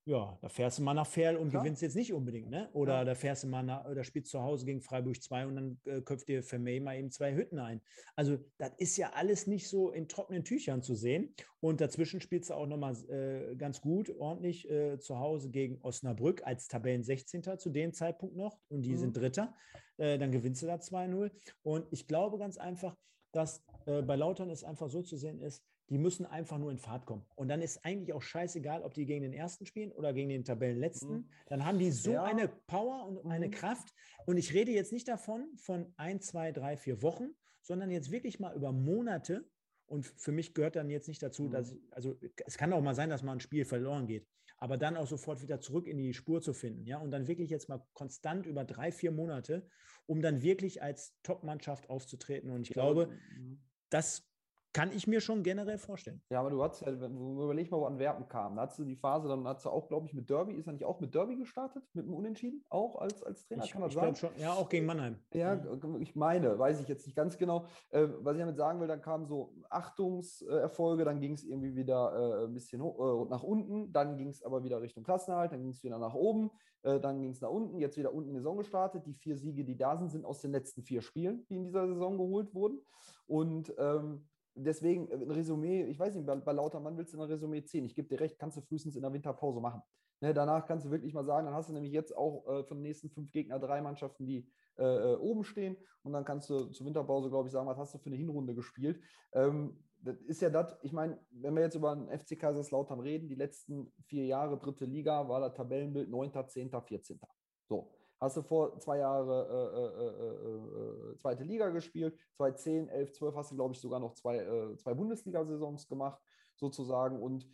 ja, da fährst du mal nach Ferl und Klar. gewinnst jetzt nicht unbedingt, ne? Oder ja. da fährst du mal nach, oder spielst zu Hause gegen Freiburg 2 und dann äh, köpft dir Vermey mal eben zwei Hütten ein. Also, das ist ja alles nicht so in trockenen Tüchern zu sehen. Und dazwischen spielst du auch nochmal äh, ganz gut, ordentlich äh, zu Hause gegen Osnabrück als Tabellen 16. zu dem Zeitpunkt noch und die mhm. sind Dritter. Äh, dann gewinnst du da 2-0. Und ich glaube ganz einfach, dass äh, bei Lautern es einfach so zu sehen ist, die müssen einfach nur in Fahrt kommen. Und dann ist eigentlich auch scheißegal, ob die gegen den ersten spielen oder gegen den Tabellenletzten. Mhm. Dann haben die so ja. eine Power und eine mhm. Kraft. Und ich rede jetzt nicht davon von ein, zwei, drei, vier Wochen, sondern jetzt wirklich mal über Monate. Und für mich gehört dann jetzt nicht dazu, mhm. dass, also es kann auch mal sein, dass mal ein Spiel verloren geht, aber dann auch sofort wieder zurück in die Spur zu finden, ja, und dann wirklich jetzt mal konstant über drei, vier Monate, um dann wirklich als Top-Mannschaft aufzutreten. Und ich glaube, mhm. das kann ich mir schon generell vorstellen. Ja, aber du hast ja, überleg mal, wo Antwerpen kam. Da hattest du die Phase, dann hast du auch, glaube ich, mit Derby, ist er nicht auch mit Derby gestartet? Mit einem Unentschieden? Auch als, als Trainer, ich, kann man sagen? Schon, ja, auch gegen Mannheim. Ja, ich meine, weiß ich jetzt nicht ganz genau. Äh, was ich damit sagen will, dann kamen so Achtungserfolge, dann ging es irgendwie wieder äh, ein bisschen hoch, äh, nach unten, dann ging es aber wieder Richtung Klassenerhalt, dann ging es wieder nach oben, äh, dann ging es nach unten, jetzt wieder unten in die Saison gestartet. Die vier Siege, die da sind, sind aus den letzten vier Spielen, die in dieser Saison geholt wurden. Und ähm, deswegen äh, ein Resümee, ich weiß nicht, bei, bei Lautermann willst du ein Resümee ziehen. Ich gebe dir recht, kannst du frühestens in der Winterpause machen. Ne, danach kannst du wirklich mal sagen, dann hast du nämlich jetzt auch äh, von den nächsten fünf Gegner drei Mannschaften, die äh, äh, oben stehen. Und dann kannst du zur Winterpause, glaube ich, sagen, was hast du für eine Hinrunde gespielt. Ähm, das ist ja das, ich meine, wenn wir jetzt über den FC Kaiserslautern reden, die letzten vier Jahre dritte Liga war das Tabellenbild 9., 10., 14. So. Hast du vor zwei Jahren äh äh, äh, äh, äh, zweite Liga gespielt, 2010, 11, 12 hast du, glaube ich, sogar noch zwei, äh, zwei Bundesliga-Saisons gemacht, sozusagen. Und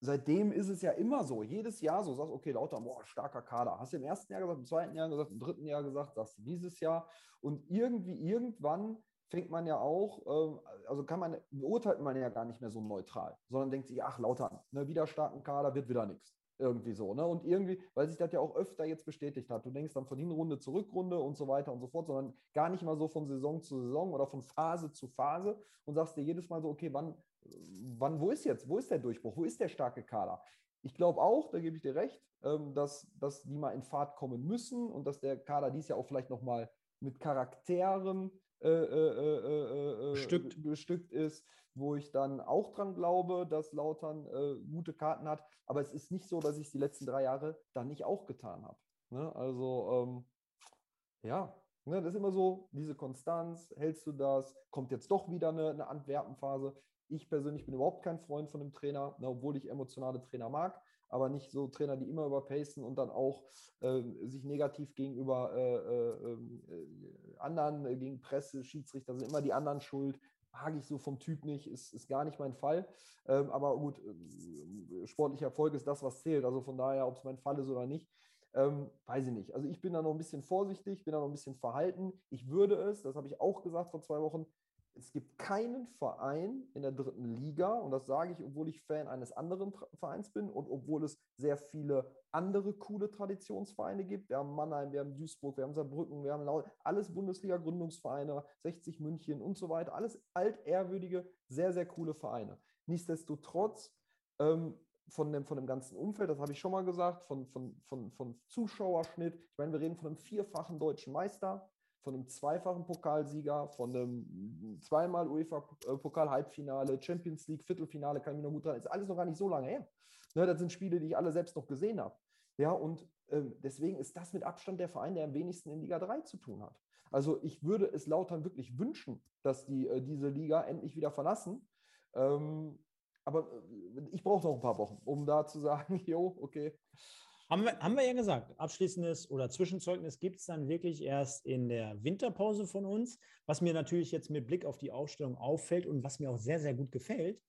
seitdem ist es ja immer so, jedes Jahr so, sagst okay, lauter, boah, starker Kader. Hast du im ersten Jahr gesagt, im zweiten Jahr gesagt, im dritten Jahr gesagt, sagst du dieses Jahr. Und irgendwie, irgendwann fängt man ja auch, ähm, also kann man, beurteilt man ja gar nicht mehr so neutral, sondern denkt sich, ach, lauter, ne, wieder starken Kader, wird wieder nichts. Irgendwie so, ne? Und irgendwie, weil sich das ja auch öfter jetzt bestätigt hat. Du denkst dann von Hinrunde zu Rückrunde und so weiter und so fort, sondern gar nicht mal so von Saison zu Saison oder von Phase zu Phase und sagst dir jedes Mal so, okay, wann, wann, wo ist jetzt, wo ist der Durchbruch, wo ist der starke Kader? Ich glaube auch, da gebe ich dir recht, ähm, dass, dass die mal in Fahrt kommen müssen und dass der Kader dies ja auch vielleicht nochmal mit Charakteren äh, äh, äh, bestückt. bestückt ist, wo ich dann auch dran glaube, dass Lautern gute Karten hat. Aber es ist nicht so, dass ich es die letzten drei Jahre dann nicht auch getan habe. Ne? Also ähm, ja, Ne, das ist immer so, diese Konstanz, hältst du das, kommt jetzt doch wieder eine, eine Antwerpen-Phase. Ich persönlich bin überhaupt kein Freund von einem Trainer, ne, obwohl ich emotionale Trainer mag, aber nicht so Trainer, die immer überpacen und dann auch äh, sich negativ gegenüber äh, äh, äh anderen, äh, gegen Presse, Schiedsrichter, sind immer die anderen schuld. Mag ich so vom Typ nicht, ist, ist gar nicht mein Fall. Ähm, aber gut, äh, sportlicher Erfolg ist das, was zählt. Also von daher, ob es mein Fall ist oder nicht, ähm, weiß ich nicht. Also ich bin da noch ein bisschen vorsichtig, bin da noch ein bisschen verhalten. Ich würde es, das habe ich auch gesagt vor zwei Wochen, es gibt keinen Verein in der dritten Liga, und das sage ich, obwohl ich Fan eines anderen Vereins bin und obwohl es sehr viele andere coole Traditionsvereine gibt. Wir haben Mannheim, wir haben Duisburg, wir haben Saarbrücken, wir haben alles Bundesliga-Gründungsvereine, 60 München und so weiter, alles altehrwürdige, sehr, sehr coole Vereine. Nichtsdestotrotz ähm, von dem, von dem ganzen Umfeld, das habe ich schon mal gesagt, von, von, von, von Zuschauerschnitt. Ich meine, wir reden von einem vierfachen deutschen Meister, von einem zweifachen Pokalsieger, von einem zweimal UEFA-Pokal-Halbfinale, Champions League, Viertelfinale, kann ich mich noch gut dran. Ist alles noch gar nicht so lange her. Ne, das sind Spiele, die ich alle selbst noch gesehen habe. Ja, und ähm, deswegen ist das mit Abstand der Verein, der am wenigsten in Liga 3 zu tun hat. Also ich würde es Lautern wirklich wünschen, dass die äh, diese Liga endlich wieder verlassen. Ähm, aber äh, ich brauche noch ein paar Wochen, um da zu sagen, jo, okay. Haben wir, haben wir ja gesagt, abschließendes oder Zwischenzeugnis gibt es dann wirklich erst in der Winterpause von uns, was mir natürlich jetzt mit Blick auf die Aufstellung auffällt und was mir auch sehr, sehr gut gefällt.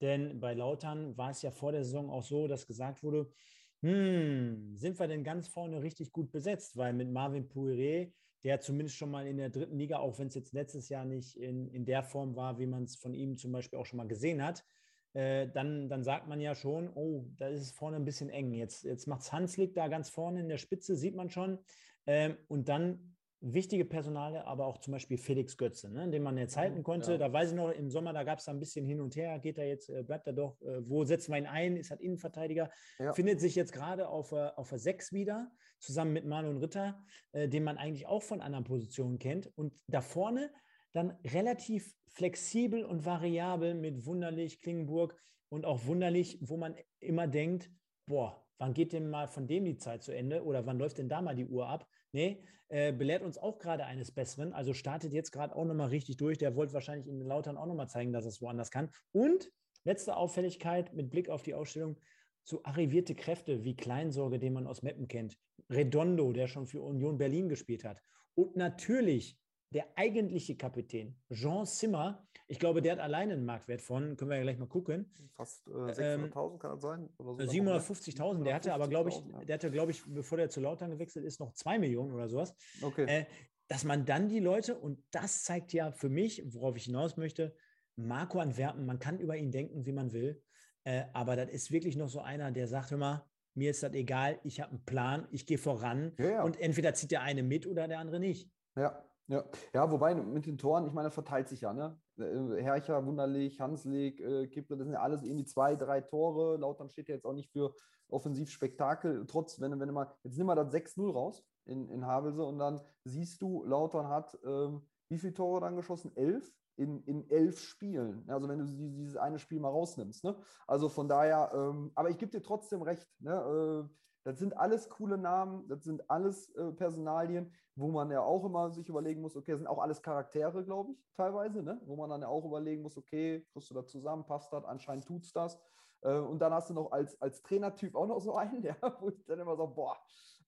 Denn bei Lautern war es ja vor der Saison auch so, dass gesagt wurde, hm, sind wir denn ganz vorne richtig gut besetzt? Weil mit Marvin Pouire, der zumindest schon mal in der dritten Liga, auch wenn es jetzt letztes Jahr nicht in, in der Form war, wie man es von ihm zum Beispiel auch schon mal gesehen hat, äh, dann, dann sagt man ja schon, oh, da ist es vorne ein bisschen eng. Jetzt, jetzt macht es Hanslik da ganz vorne in der Spitze, sieht man schon. Ähm, und dann wichtige Personale, aber auch zum Beispiel Felix Götze, ne, den man jetzt halten konnte. Ja. Da weiß ich noch, im Sommer, da gab es da ein bisschen hin und her. Geht er jetzt, äh, bleibt er doch, äh, wo setzen wir ihn ein? Ist halt Innenverteidiger. Ja. Findet sich jetzt gerade auf, auf der 6 wieder, zusammen mit Marlon Ritter, äh, den man eigentlich auch von anderen Positionen kennt. Und da vorne dann relativ flexibel und variabel mit Wunderlich, Klingenburg und auch Wunderlich, wo man immer denkt, boah, wann geht denn mal von dem die Zeit zu Ende oder wann läuft denn da mal die Uhr ab? Nee, äh, belehrt uns auch gerade eines Besseren. Also startet jetzt gerade auch nochmal richtig durch. Der wollte wahrscheinlich in den Lautern auch nochmal zeigen, dass es woanders kann. Und letzte Auffälligkeit mit Blick auf die Ausstellung, so arrivierte Kräfte wie Kleinsorge, den man aus Meppen kennt, Redondo, der schon für Union Berlin gespielt hat. Und natürlich der eigentliche Kapitän, Jean Zimmer, ich glaube, der hat alleine einen Marktwert von, können wir ja gleich mal gucken. Fast äh, 600.000 ähm, kann das sein? So 750.000. Der hatte aber, glaube ich, ja. der hatte, glaube ich, bevor der zu Lautern gewechselt ist, noch 2 Millionen oder sowas. Okay. Äh, dass man dann die Leute, und das zeigt ja für mich, worauf ich hinaus möchte, Marco Antwerpen, man kann über ihn denken, wie man will, äh, aber das ist wirklich noch so einer, der sagt immer, mir ist das egal, ich habe einen Plan, ich gehe voran ja, ja. und entweder zieht der eine mit oder der andere nicht. Ja, ja, ja, wobei mit den Toren, ich meine, verteilt sich ja, ne? Äh, Hercher, Wunderlich, Hanslik, äh, Kippe, das sind ja alles irgendwie zwei, drei Tore. Lautern steht ja jetzt auch nicht für Offensivspektakel. Trotz, wenn, wenn du mal, jetzt nimm mal das 6-0 raus in, in Havelse und dann siehst du, Lautern hat ähm, wie viele Tore dann geschossen? Elf in, in elf Spielen. Also wenn du dieses eine Spiel mal rausnimmst. Ne? Also von daher, ähm, aber ich gebe dir trotzdem recht. Ne? Äh, das sind alles coole Namen, das sind alles äh, Personalien, wo man ja auch immer sich überlegen muss, okay, sind auch alles Charaktere, glaube ich, teilweise, ne? wo man dann ja auch überlegen muss, okay, kriegst du da zusammen, passt das, anscheinend tut es das. Äh, und dann hast du noch als, als Trainertyp auch noch so einen, ja, wo ich dann immer so, boah,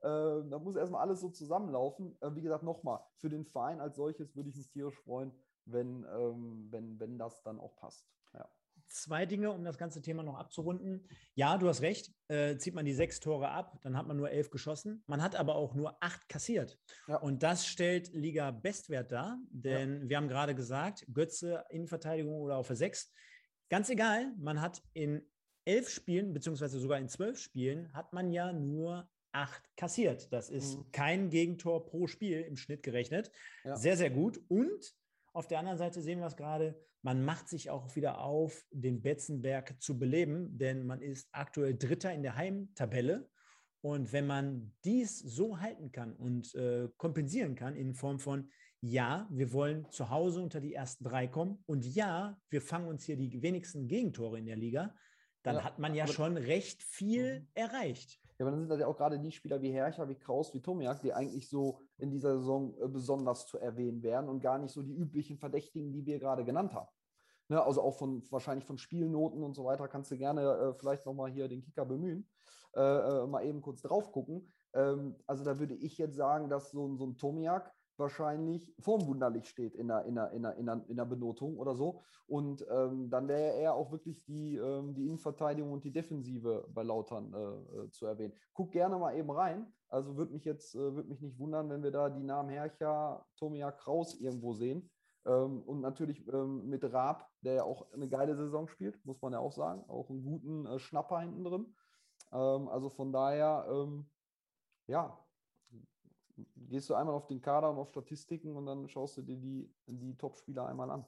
äh, da muss erstmal alles so zusammenlaufen. Äh, wie gesagt, nochmal, für den Verein als solches würde ich mich tierisch freuen, wenn, ähm, wenn, wenn das dann auch passt. Ja zwei Dinge, um das ganze Thema noch abzurunden. Ja, du hast recht. Äh, zieht man die sechs Tore ab, dann hat man nur elf geschossen. Man hat aber auch nur acht kassiert. Ja. Und das stellt Liga-Bestwert dar, denn ja. wir haben gerade gesagt, Götze, Innenverteidigung oder auf der sechs. Ganz egal, man hat in elf Spielen, beziehungsweise sogar in zwölf Spielen, hat man ja nur acht kassiert. Das ist mhm. kein Gegentor pro Spiel im Schnitt gerechnet. Ja. Sehr, sehr gut. Und auf der anderen Seite sehen wir es gerade, man macht sich auch wieder auf, den Betzenberg zu beleben, denn man ist aktuell Dritter in der Heimtabelle. Und wenn man dies so halten kann und äh, kompensieren kann in Form von, ja, wir wollen zu Hause unter die ersten drei kommen und ja, wir fangen uns hier die wenigsten Gegentore in der Liga, dann ja, hat man ja schon recht viel mhm. erreicht. Ja, aber dann sind das ja auch gerade die Spieler wie Herrscher, wie Kraus, wie Tomiak, die eigentlich so in dieser Saison äh, besonders zu erwähnen wären und gar nicht so die üblichen Verdächtigen, die wir gerade genannt haben. Ne, also auch von wahrscheinlich von Spielnoten und so weiter kannst du gerne äh, vielleicht nochmal hier den Kicker bemühen, äh, äh, mal eben kurz drauf gucken. Ähm, also da würde ich jetzt sagen, dass so, so ein Tomiak wahrscheinlich vorm Wunderlich steht in der, in der, in der, in der, in der Benotung oder so. Und ähm, dann wäre er auch wirklich die, ähm, die Innenverteidigung und die Defensive bei Lautern äh, äh, zu erwähnen. Guck gerne mal eben rein. Also würde mich jetzt äh, würd mich nicht wundern, wenn wir da die Namen Hercher, Tomia Kraus irgendwo sehen. Ähm, und natürlich ähm, mit Raab, der ja auch eine geile Saison spielt, muss man ja auch sagen. Auch einen guten äh, Schnapper hinten drin. Ähm, also von daher, ja, gehst du einmal auf den Kader und auf Statistiken und dann schaust du dir die, die Top-Spieler einmal an.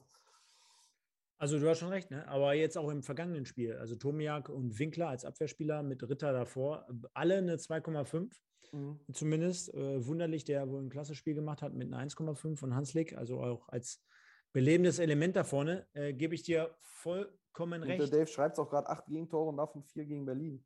Also du hast schon recht, ne? aber jetzt auch im vergangenen Spiel, also Tomiak und Winkler als Abwehrspieler mit Ritter davor, alle eine 2,5 mhm. zumindest. Äh, wunderlich, der wohl ein klasse Spiel gemacht hat mit einer 1,5 von Hanslik, also auch als belebendes Element da vorne, äh, gebe ich dir vollkommen recht. Und der Dave schreibt es auch gerade, acht Gegentore und davon vier gegen Berlin.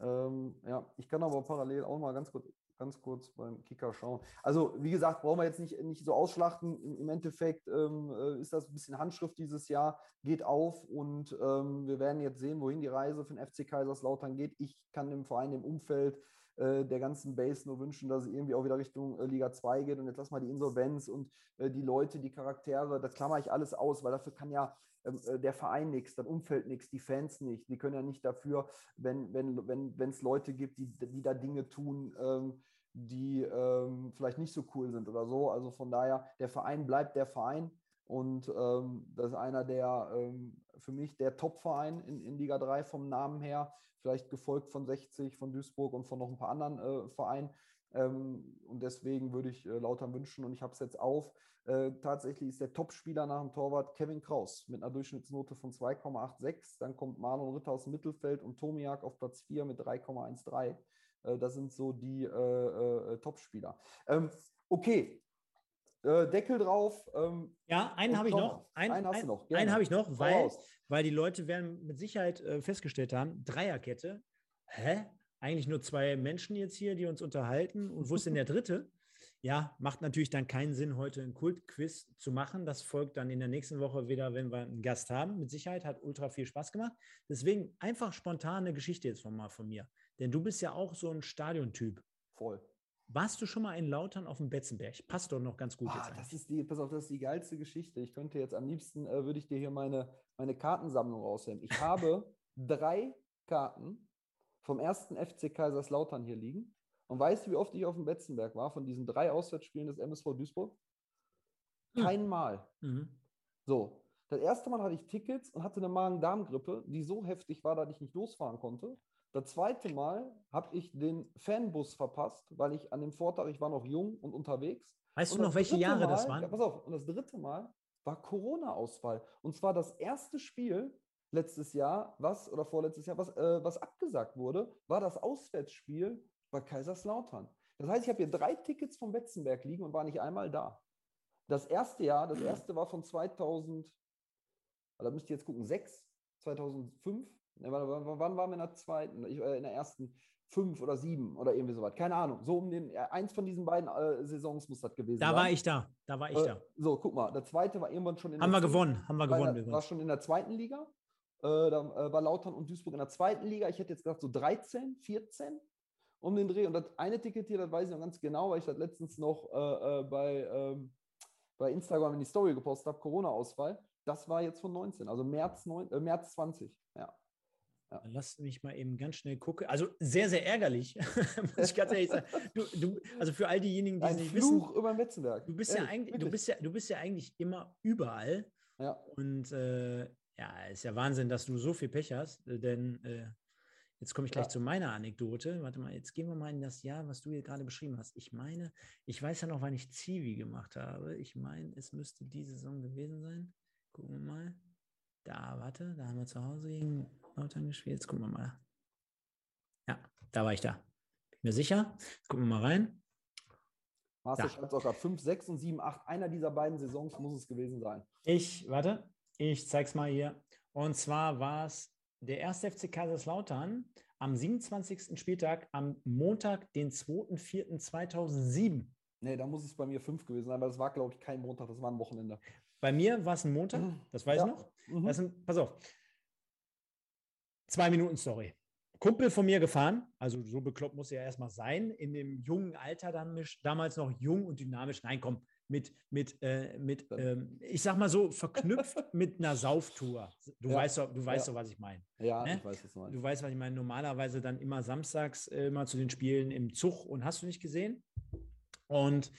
Ähm, ja, ich kann aber parallel auch mal ganz kurz ganz kurz beim Kicker schauen. Also, wie gesagt, brauchen wir jetzt nicht, nicht so ausschlachten. Im, Endeffekt ähm, äh, ist das ein bisschen Handschrift dieses Jahr, geht auf und ähm, wir werden jetzt sehen, wohin die Reise den FC Kaiserslautern geht. Ich kann dem Verein, dem Umfeld äh, der ganzen Base nur wünschen, dass es irgendwie auch wieder Richtung äh, Liga 2 geht. Und jetzt lass mal die Insolvenz und äh, die Leute, die Charaktere, das klammer ich alles aus, weil dafür kann ja äh, der Verein nichts, das Umfeld nichts, die Fans nicht. Die können ja nicht dafür, wenn es wenn, wenn, Leute gibt, die, die da Dinge tun, ähm, die ähm, vielleicht nicht so cool sind oder so. Also von daher, der Verein bleibt der Verein. Und ähm, das ist einer der, ähm, für mich der Top-Verein in, in, Liga 3 vom Namen her, vielleicht gefolgt von 60, von Duisburg und von noch ein paar anderen äh, Vereinen. Ähm, und deswegen würde ich äh, Lautern wünschen, und ich habe es jetzt auf, äh, tatsächlich ist der Top-Spieler nach dem Torwart Kevin Kraus mit einer Durchschnittsnote von 2,86. Dann kommt Marlon Ritter aus dem Mittelfeld und Tomiak auf Platz 4 mit 3,13. Äh, das sind so die äh, äh, Top-Spieler. Ähm, okay, Deckel drauf. Ähm, ja, einen habe ich noch. Ein, einen hast ein, du noch. Gerne. Einen habe ich noch, weil, weil die Leute werden mit Sicherheit äh, festgestellt haben, Dreierkette. Hä? Eigentlich nur zwei Menschen jetzt hier, die uns unterhalten. Und wo ist denn der dritte? Ja, macht natürlich dann keinen Sinn, heute ein Kultquiz zu machen. Das folgt dann in der nächsten Woche wieder, wenn wir einen Gast haben. Mit Sicherheit hat ultra viel Spaß gemacht. Deswegen einfach spontane Geschichte jetzt von mal von mir. Denn du bist ja auch so ein Stadiontyp. Voll. Warst du schon mal in Lautern auf dem Betzenberg? Passt doch noch ganz gut ah, jetzt. Das ist die, pass auf, das ist die geilste Geschichte. Ich könnte jetzt am liebsten, äh, würde ich dir hier meine, meine Kartensammlung raushängen. Ich habe drei Karten vom ersten FC Kaiserslautern hier liegen. Und weißt du, wie oft ich auf dem Betzenberg war von diesen drei Auswärtsspielen des MSV Duisburg? Hm. Kein. Mal. Mhm. So, das erste Mal hatte ich Tickets und hatte eine Magen-Darm-Grippe, die so heftig war, dass ich nicht losfahren konnte. Das zweite Mal habe ich den Fanbus verpasst, weil ich an dem Vortag, ich war noch jung und unterwegs. Weißt und du noch, welche Jahre Mal, das waren? Ja, pass auf, und das dritte Mal war Corona-Ausfall. Und zwar das erste Spiel letztes Jahr, was, oder vorletztes Jahr, was, äh, was abgesagt wurde, war das Auswärtsspiel bei Kaiserslautern. Das heißt, ich habe hier drei Tickets vom Betzenberg liegen und war nicht einmal da. Das erste Jahr, das erste war von 2000, da müsst ihr jetzt gucken, 6, 2005 Wann waren wir in der zweiten? Äh, in der ersten fünf oder sieben oder irgendwie sowas. Keine Ahnung. So um den, eins von diesen beiden äh, Saisons muss das gewesen sein. Da war ich da. Da war ich äh, da. So, guck mal. Der zweite war irgendwann schon in Haben wir gewonnen. Haben wir gewonnen. Der, war schon in der zweiten Liga. Äh, da äh, war Lautern und Duisburg in der zweiten Liga. Ich hätte jetzt gesagt so 13, 14 um den Dreh. Und das eine Ticket hier, das weiß ich noch ganz genau, weil ich das letztens noch bei, ähm, bei Instagram in die Story gepostet habe, Corona-Ausfall. Das war jetzt von 19, also März, 9, März 20. Ja. Ja. Lass mich mal eben ganz schnell gucken. Also sehr, sehr ärgerlich, muss ich ganz ehrlich sagen. Du, du, also für all diejenigen, die Ein nicht Fluch wissen, über Metzenberg. Du bist, Ehrlich, ja eigentlich, du, bist ja, du bist ja eigentlich immer überall. Ja. Und äh, ja, ist ja Wahnsinn, dass du so viel Pech hast, äh, denn äh, jetzt komme ich gleich ja. zu meiner Anekdote. Warte mal, jetzt gehen wir mal in das Jahr, was du hier gerade beschrieben hast. Ich meine, ich weiß ja noch, wann ich Zivi gemacht habe. Ich meine, es müsste diese Saison gewesen sein. Gucken wir mal. Da, warte, da haben wir zu Hause gegen Lautern gespielt. Jetzt gucken wir mal. Ja, da war ich da. Bin mir sicher. Jetzt gucken wir mal rein. Marcel schreibt auch gerade 5, 6 und 7, 8. Einer dieser beiden Saisons muss es gewesen sein. Ich, warte, ich zeig's mal hier. Und zwar war es der erste FC Kaiserslautern am 27. Spieltag am Montag, den 2.4.2007. Nee, da muss es bei mir fünf gewesen sein, weil das war, glaube ich, kein Montag, das war ein Wochenende. Bei mir war es ein Montag, das weiß Ja. ich noch. Mhm. Sind, pass auf. Zwei Minuten Story. Kumpel von mir gefahren, also so bekloppt muss er ja erstmal sein, in dem jungen Alter dann, damals noch jung und dynamisch. Nein, komm, mit, mit, äh, mit ähm, ich sag mal so, verknüpft mit einer Sauftour. Du Ja, weißt doch, du weißt ja. doch, was ich meine. Ja, Ne? ich weiß, was du meinst. Du weißt, was ich meine. Normalerweise dann immer samstags äh, immer zu den Spielen im Zug und hast du nicht gesehen? Und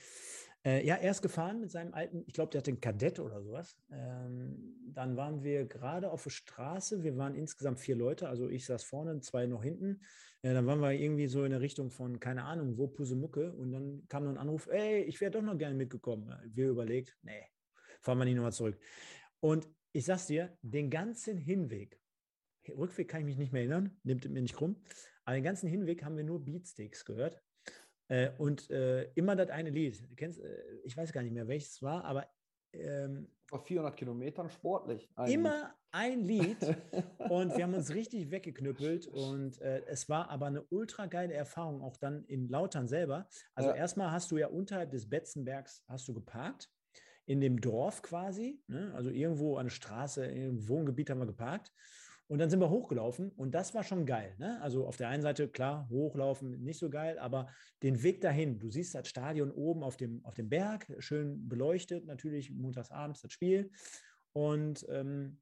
äh, ja, er ist gefahren mit seinem alten, ich glaube, der hatte einen Kadett oder sowas. Ähm, dann waren wir gerade auf der Straße. Wir waren insgesamt vier Leute, also ich saß vorne, zwei noch hinten. Äh, dann waren wir irgendwie so in der Richtung von, keine Ahnung, wo Pusemucke. Und dann kam noch ein Anruf, ey, ich wäre doch noch gerne mitgekommen. Wir überlegt, nee, fahren wir nicht nochmal zurück. Und ich sag's dir, den ganzen Hinweg, Rückweg kann ich mich nicht mehr erinnern, nimmt mir nicht krumm, aber den ganzen Hinweg haben wir nur Beatsticks gehört. Äh, und äh, immer das eine Lied. Du kennst, äh, ich weiß gar nicht mehr, welches es war, aber ähm, Vor 400 Kilometern sportlich. eigentlich. immer ein Lied. Und wir haben uns richtig weggeknüppelt. Und äh, es war aber eine ultra geile Erfahrung, auch dann in Lautern selber. Also Ja. erstmal hast du ja unterhalb des Betzenbergs hast du geparkt, in dem Dorf quasi. Ne? Also irgendwo an der Straße, im Wohngebiet haben wir geparkt. Und dann sind wir hochgelaufen und das war schon geil. Ne? Also auf der einen Seite, klar, hochlaufen nicht so geil, aber den Weg dahin, du siehst das Stadion oben auf dem, auf dem Berg, schön beleuchtet, natürlich montags abends das Spiel. Und ähm,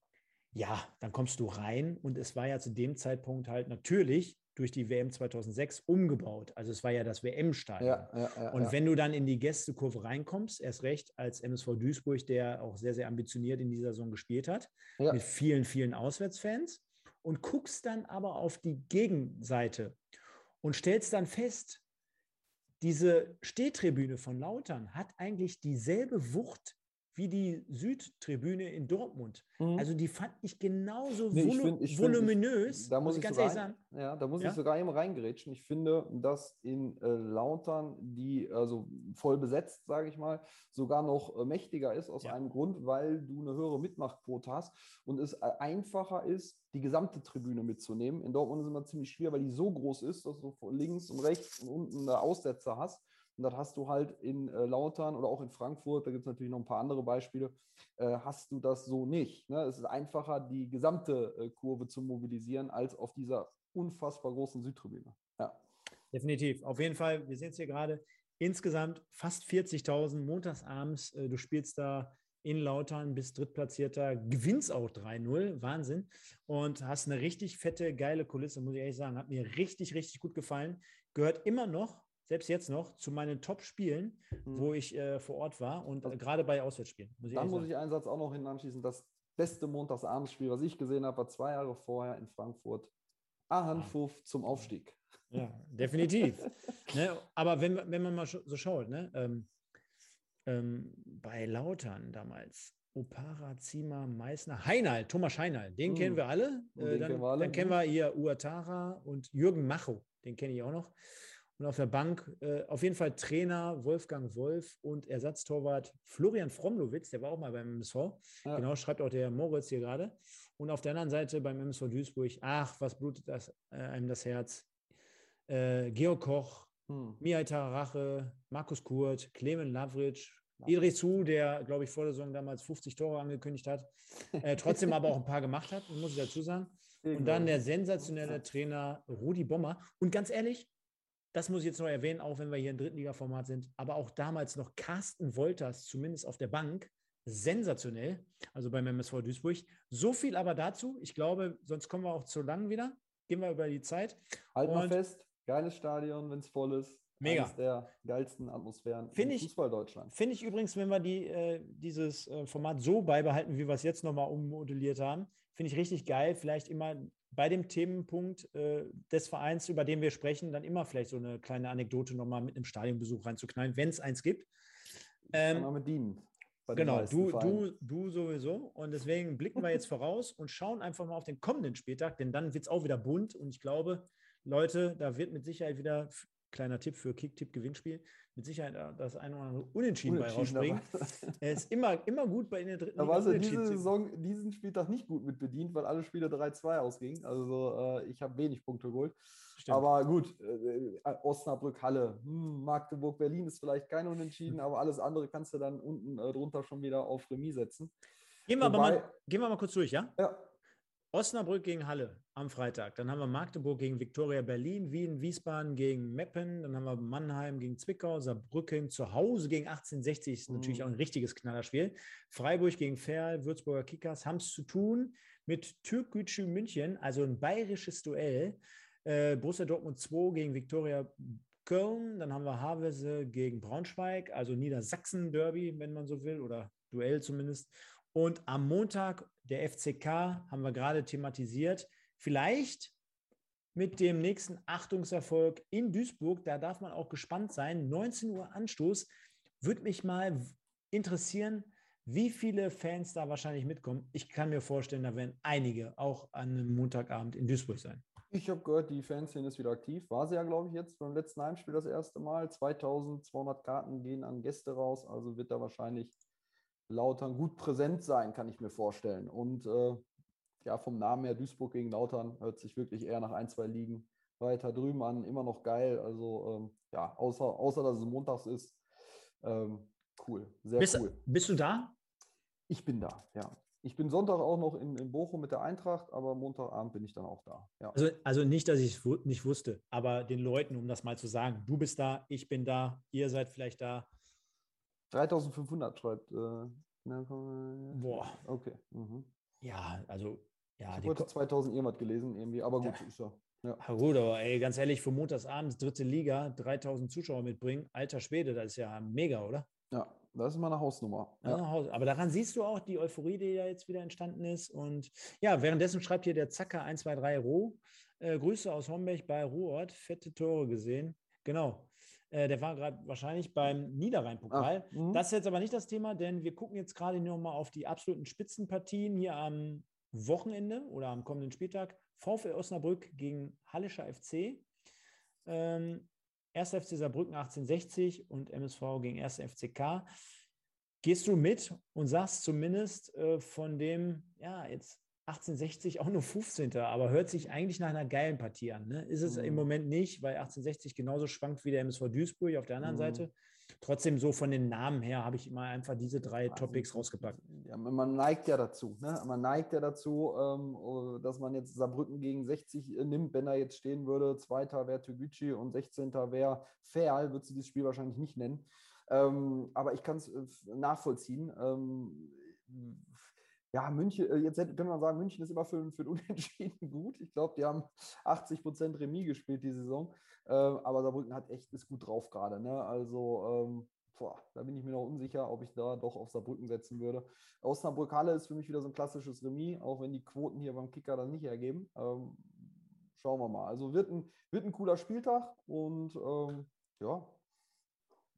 ja, dann kommst du rein und es war ja zu dem Zeitpunkt halt natürlich durch die WM 2006 umgebaut. Also es war ja das WM-Stadion. Ja, ja, ja, Und wenn du dann in die Gästekurve reinkommst, erst recht als MSV Duisburg, der auch sehr, sehr ambitioniert in dieser Saison gespielt hat, mit vielen, vielen Auswärtsfans, und guckst dann aber auf die Gegenseite und stellst dann fest, diese Stehtribüne von Lautern hat eigentlich dieselbe Wucht wie die Südtribüne in Dortmund. Mhm. Also die fand ich genauso Nee, ich find- ich find, voluminös, da muss ich ganz sogar ehrlich sagen. Ja, da muss Ja? ich sogar eben reingerätschen. Ich finde, dass in äh, Lautern die, also voll besetzt, sage ich mal, sogar noch äh, mächtiger ist, aus Ja. einem Grund, weil du eine höhere Mitmachquote hast und es äh, einfacher ist, die gesamte Tribüne mitzunehmen. In Dortmund ist es immer ziemlich schwer, weil die so groß ist, dass du von links und rechts und unten da Aussetzer hast. Und das hast du halt in äh, Lautern oder auch in Frankfurt, da gibt es natürlich noch ein paar andere Beispiele, äh, hast du das so nicht. Ne? Es ist einfacher, die gesamte äh, Kurve zu mobilisieren, als auf dieser unfassbar großen Südtribüne. Ja. Definitiv. Auf jeden Fall, wir sehen es hier gerade, insgesamt fast 40.000 montagsabends. Äh, du spielst da in Lautern, bist Drittplatzierter, gewinnst auch 3-0, Wahnsinn. Und hast eine richtig fette, geile Kulisse, muss ich ehrlich sagen. Hat mir richtig, richtig gut gefallen. Gehört immer noch, selbst jetzt noch, zu meinen Top-Spielen, wo ich äh, vor Ort war und äh, gerade bei Auswärtsspielen. Muss ich Dann muss ich einen Satz auch noch hin anschließen. Das beste Montagsabendsspiel, was ich gesehen habe, war zwei Jahre vorher in Frankfurt. Ahanfuff zum Aufstieg. Ja, definitiv. ne? Aber wenn, wenn man mal so schaut, ne? ähm, ähm, bei Lautern damals, Opara, Zima, Meißner, Heinal, Thomas Heinal, den Mm. kennen wir Äh, den dann, kennen wir alle, dann kennen mhm. wir hier Uatara und Jürgen Macho, den kenne ich auch noch. Und auf der Bank äh, auf jeden Fall Trainer Wolfgang Wolf und Ersatztorwart Florian Fromlowitz, der war auch mal beim MSV. Ja. Genau, schreibt auch der Moritz hier gerade. Und auf der anderen Seite beim MSV Duisburg, ach, was blutet das, äh, einem das Herz? Äh, Georg Koch, Hm. Mihai Tararache, Markus Kurt, Clemen Lavric, Idris Hu, der, glaube ich, vor der Saison damals 50 Tore angekündigt hat, äh, trotzdem aber auch ein paar gemacht hat, muss ich dazu sagen. Und dann der sensationelle Trainer Rudi Bommer. Und ganz ehrlich, das muss ich jetzt noch erwähnen, auch wenn wir hier im Drittliga-Format sind, aber auch damals noch Carsten Wolters, zumindest auf der Bank, sensationell, also beim MSV Duisburg. So viel aber dazu. Ich glaube, sonst kommen wir auch zu lang wieder. Gehen wir über die Zeit. Halt mal fest, geiles Stadion, wenn es voll ist. Mega. Eines der geilsten Atmosphären Find in ich- Fußball Deutschland. Finde ich übrigens, wenn wir die, äh, dieses äh, Format so beibehalten, wie wir es jetzt nochmal ummodelliert haben, finde ich richtig geil. Vielleicht immer bei dem Themenpunkt äh, des Vereins, über den wir sprechen, dann immer vielleicht so eine kleine Anekdote nochmal mit einem Stadionbesuch reinzuknallen, wenn es eins gibt. Kann Ähm, mit dienen. Genau, du, Vereinen. du, du sowieso. Und deswegen blicken wir jetzt voraus und schauen einfach mal auf den kommenden Spieltag, denn dann wird es auch wieder bunt. Und ich glaube, Leute, da wird mit Sicherheit wieder kleiner Tipp für Kick-Tipp-Gewinnspiel, mit Sicherheit äh, das eine oder andere Unentschieden, bei rausspringen. Er ist immer, immer gut bei in der dritten da war er diese Saison, diesen Spieltag nicht gut mit bedient, weil alle Spiele 3-2 ausgingen. Also äh, ich habe wenig Punkte geholt. Stimmt. Aber gut, äh, Osnabrück, Halle, hm, Magdeburg, Berlin ist vielleicht kein Unentschieden, hm. aber alles andere kannst du dann unten äh, drunter schon wieder auf Remis setzen. Gehen wir, Wobei, aber mal, gehen wir mal kurz durch, ja? Ja. Osnabrück gegen Halle am Freitag. Dann haben wir Magdeburg gegen Viktoria Berlin, Wien, Wiesbaden gegen Meppen. Dann haben wir Mannheim gegen Zwickau, Saarbrücken zu Hause gegen 1860. Ist natürlich mhm. auch ein richtiges Knallerspiel. Freiburg gegen Ferl, Würzburger Kickers haben es zu tun mit Türkgücü München, also ein bayerisches Duell. Äh, Borussia Dortmund 2 gegen Viktoria Köln. Dann haben wir Havese gegen Braunschweig, also Niedersachsen-Derby, wenn man so will, oder Duell zumindest. Und am Montag der FCK haben wir gerade thematisiert. Vielleicht mit dem nächsten Achtungserfolg in Duisburg, da darf man auch gespannt sein. 19 Uhr Anstoß. Würde mich mal interessieren, wie viele Fans da wahrscheinlich mitkommen. Ich kann mir vorstellen, da werden einige auch an einem Montagabend in Duisburg sein. Ich habe gehört, die Fanszene ist wieder aktiv. War sie ja, glaube ich, jetzt beim letzten Heimspiel das erste Mal. 2200 Karten gehen an Gäste raus, also wird da wahrscheinlich Lautern gut präsent sein, kann ich mir vorstellen. Und äh, ja, vom Namen her Duisburg gegen Lautern hört sich wirklich eher nach ein, zwei Ligen weiter drüben an. Immer noch geil. Also ähm, ja, außer, außer dass es montags ist. Ähm, cool, sehr bist, cool. Bist du da? Ich bin da, ja. Ich bin Sonntag auch noch in, in Bochum mit der Eintracht, aber Montagabend bin ich dann auch da. Ja. Also, also nicht, dass ich es nicht wusste, aber den Leuten, um das mal zu sagen, du bist da, ich bin da, ihr seid vielleicht da. 3500 schreibt. Äh, ne, Boah. Okay. Mhm. Ja, also. Ja, ich habe heute 2000 irgendwas gelesen, irgendwie, aber gut, ja. ist ja. Ja. Gut, aber ey, ganz ehrlich, für montagsabends, dritte Liga, 3000 Zuschauer mitbringen, alter Schwede, das ist ja mega, oder? Ja, das ist mal eine Hausnummer. Ja. Aber daran siehst du auch die Euphorie, die ja jetzt wieder entstanden ist. Und ja, währenddessen schreibt hier der Zacker 123 Roh. Äh, Grüße aus Homberg bei Ruhrort, fette Tore gesehen. Genau. Äh, der war gerade wahrscheinlich beim Niederrhein-Pokal. Ah, das ist jetzt aber nicht das Thema, denn wir gucken jetzt gerade nur mal auf die absoluten Spitzenpartien hier am Wochenende oder am kommenden Spieltag. VfL Osnabrück gegen Hallischer FC. Ähm, 1. FC Saarbrücken 1860 und MSV gegen 1. FCK. Gehst du mit und sagst zumindest äh, von dem, ja, jetzt 1860 auch nur 15. Aber hört sich eigentlich nach einer geilen Partie an. Ne? Ist es mhm. im Moment nicht, weil 1860 genauso schwankt wie der MSV Duisburg auf der anderen mhm. Seite. Trotzdem so von den Namen her habe ich immer einfach diese drei also, Topics rausgepackt. Ja, man neigt ja dazu. Ne? Man neigt ja dazu, ähm, oh, dass man jetzt Saarbrücken gegen 60 äh, nimmt, wenn er jetzt stehen würde. Zweiter wäre Toguchi und 16. wäre Fair, würde sie dieses Spiel wahrscheinlich nicht nennen. Ähm, aber ich kann es äh, nachvollziehen. Ähm, ja, München, äh, jetzt könnte man sagen, München ist immer für, für Unentschieden gut. Ich glaube, die haben 80 Prozent Remis gespielt die Saison. Äh, aber Saarbrücken hat echt ist gut drauf gerade. Ne? Also, ähm, boah, da bin ich mir noch unsicher, ob ich da doch auf Saarbrücken setzen würde. Osnabrück-Halle ist für mich wieder so ein klassisches Remis, auch wenn die Quoten hier beim Kicker dann nicht ergeben. Ähm, schauen wir mal. Also wird ein, wird ein cooler Spieltag und ähm, ja,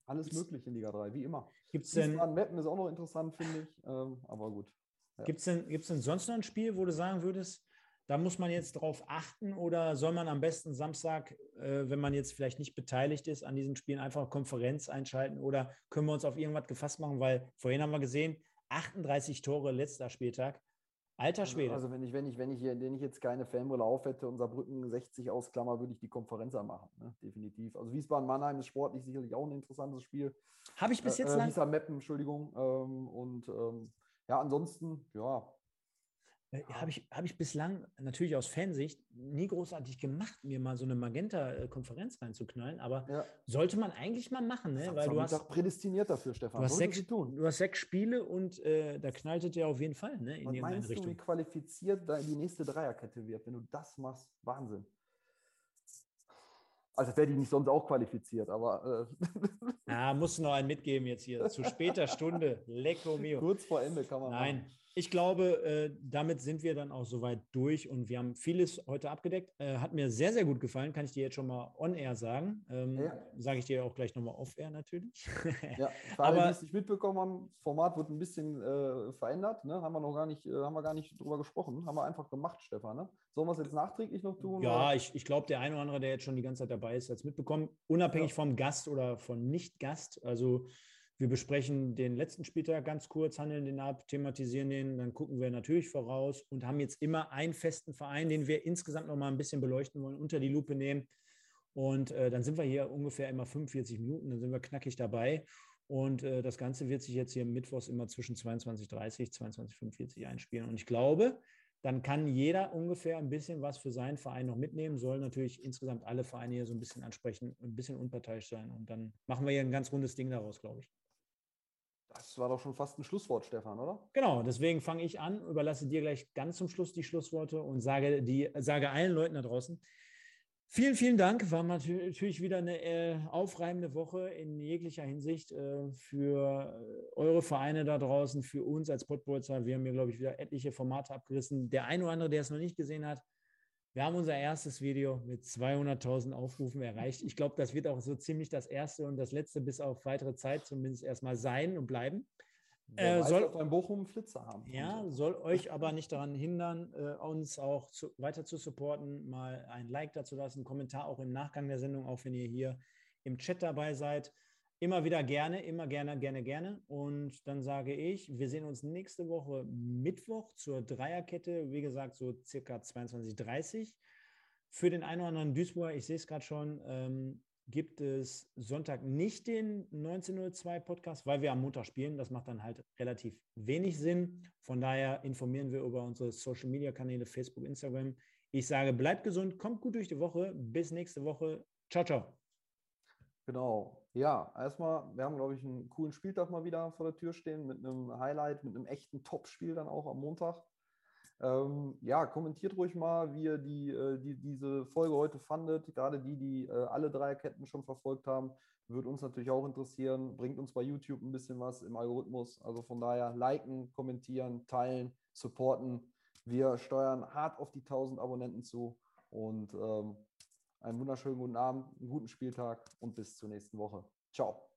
alles möglich in Liga 3, wie immer. Gibt es denn. Meppen ist auch noch interessant, finde ich. Ähm, aber gut. Ja. Gibt es denn, gibt's denn sonst noch ein Spiel, wo du sagen würdest, da muss man jetzt drauf achten oder soll man am besten Samstag, äh, wenn man jetzt vielleicht nicht beteiligt ist an diesen Spielen, einfach Konferenz einschalten oder können wir uns auf irgendwas gefasst machen? Weil vorhin haben wir gesehen, 38 Tore letzter Spieltag. Alter Schwede. Also wenn ich, wenn ich, wenn ich, wenn ich jetzt keine Fanbrille auf hätte und Saarbrücken 60 ausklammer, würde ich die Konferenz machen. Ne? Definitiv. Also Wiesbaden-Mannheim ist sportlich sicherlich auch ein interessantes Spiel. Habe ich bis jetzt äh, lang. Meppen, Entschuldigung. Ähm, und ähm, ja, ansonsten, ja. Äh, Habe ich, hab ich bislang natürlich aus Fansicht nie großartig gemacht, mir mal so eine Magenta-Konferenz reinzuknallen, aber ja. sollte man eigentlich mal machen, ne? weil du hast prädestiniert dafür, Stefan. Du hast, sechs, du hast sechs Spiele und äh, da knallt ja auf jeden Fall ne? in Was irgendeine meinst Richtung. Du, wie qualifiziert die nächste Dreierkette wird, wenn du das machst? Wahnsinn. Also wäre die nicht sonst auch qualifiziert, aber. Äh ja, musst du noch einen mitgeben jetzt hier. Zu später Stunde. Lecco mio. Kurz vor Ende kann man. Nein. Machen. Ich glaube, äh, damit sind wir dann auch soweit durch und wir haben vieles heute abgedeckt. Äh, hat mir sehr, sehr gut gefallen, kann ich dir jetzt schon mal on-air sagen. Ähm, ja. Sage ich dir auch gleich nochmal off-air natürlich. ja, für alle, die es nicht mitbekommen haben, das Format wird ein bisschen äh, verändert. Ne? Haben wir noch gar nicht, äh, haben wir gar nicht drüber gesprochen. Haben wir einfach gemacht, Stefan. Ne? Sollen wir es jetzt nachträglich noch tun? Ja, oder? ich, ich glaube, der eine oder andere, der jetzt schon die ganze Zeit dabei ist, hat es mitbekommen. Unabhängig ja. vom Gast oder von Nicht-Gast. Also wir besprechen den letzten Spieltag ganz kurz, handeln den ab, thematisieren den, dann gucken wir natürlich voraus und haben jetzt immer einen festen Verein, den wir insgesamt noch mal ein bisschen beleuchten wollen, unter die Lupe nehmen. Und äh, dann sind wir hier ungefähr immer 45 Minuten, dann sind wir knackig dabei. Und äh, das Ganze wird sich jetzt hier mittwochs immer zwischen 22.30 22.45 einspielen. Und ich glaube, dann kann jeder ungefähr ein bisschen was für seinen Verein noch mitnehmen, soll natürlich insgesamt alle Vereine hier so ein bisschen ansprechen, ein bisschen unparteiisch sein. Und dann machen wir hier ein ganz rundes Ding daraus, glaube ich. Das war doch schon fast ein Schlusswort, Stefan, oder? Genau, deswegen fange ich an, überlasse dir gleich ganz zum Schluss die Schlussworte und sage, die, sage allen Leuten da draußen, vielen, vielen Dank. War natürlich wieder eine äh, aufreibende Woche in jeglicher Hinsicht äh, für eure Vereine da draußen, für uns als Podbolzer. Wir haben hier, glaube ich, wieder etliche Formate abgerissen. Der eine oder andere, der es noch nicht gesehen hat, wir haben unser erstes Video mit 200.000 Aufrufen erreicht. Ich glaube, das wird auch so ziemlich das erste und das letzte bis auf weitere Zeit zumindest erstmal sein und bleiben. Äh, soll beim Bochum Flitzer haben. Ja, soll euch aber nicht daran hindern, äh, uns auch zu, weiter zu supporten, mal ein Like dazu lassen, einen Kommentar auch im Nachgang der Sendung, auch wenn ihr hier im Chat dabei seid. Immer wieder gerne, immer gerne, gerne, gerne. Und dann sage ich, wir sehen uns nächste Woche Mittwoch zur Dreierkette, wie gesagt, so circa 22.30 Für den einen oder anderen Duisburger, ich sehe es gerade schon, ähm, gibt es Sonntag nicht den 1902 Podcast, weil wir am Montag spielen. Das macht dann halt relativ wenig Sinn. Von daher informieren wir über unsere Social Media Kanäle, Facebook, Instagram. Ich sage, bleibt gesund, kommt gut durch die Woche. Bis nächste Woche. Ciao, ciao. Genau. Ja, erstmal, wir haben, glaube ich, einen coolen Spieltag mal wieder vor der Tür stehen mit einem Highlight, mit einem echten Top-Spiel dann auch am Montag. Ähm, ja, kommentiert ruhig mal, wie ihr die, äh, die, diese Folge heute fandet. Gerade die, die äh, alle drei Ketten schon verfolgt haben, würde uns natürlich auch interessieren. Bringt uns bei YouTube ein bisschen was im Algorithmus. Also von daher liken, kommentieren, teilen, supporten. Wir steuern hart auf die 1000 Abonnenten zu und ähm, einen wunderschönen guten Abend, einen guten Spieltag und bis zur nächsten Woche. Ciao.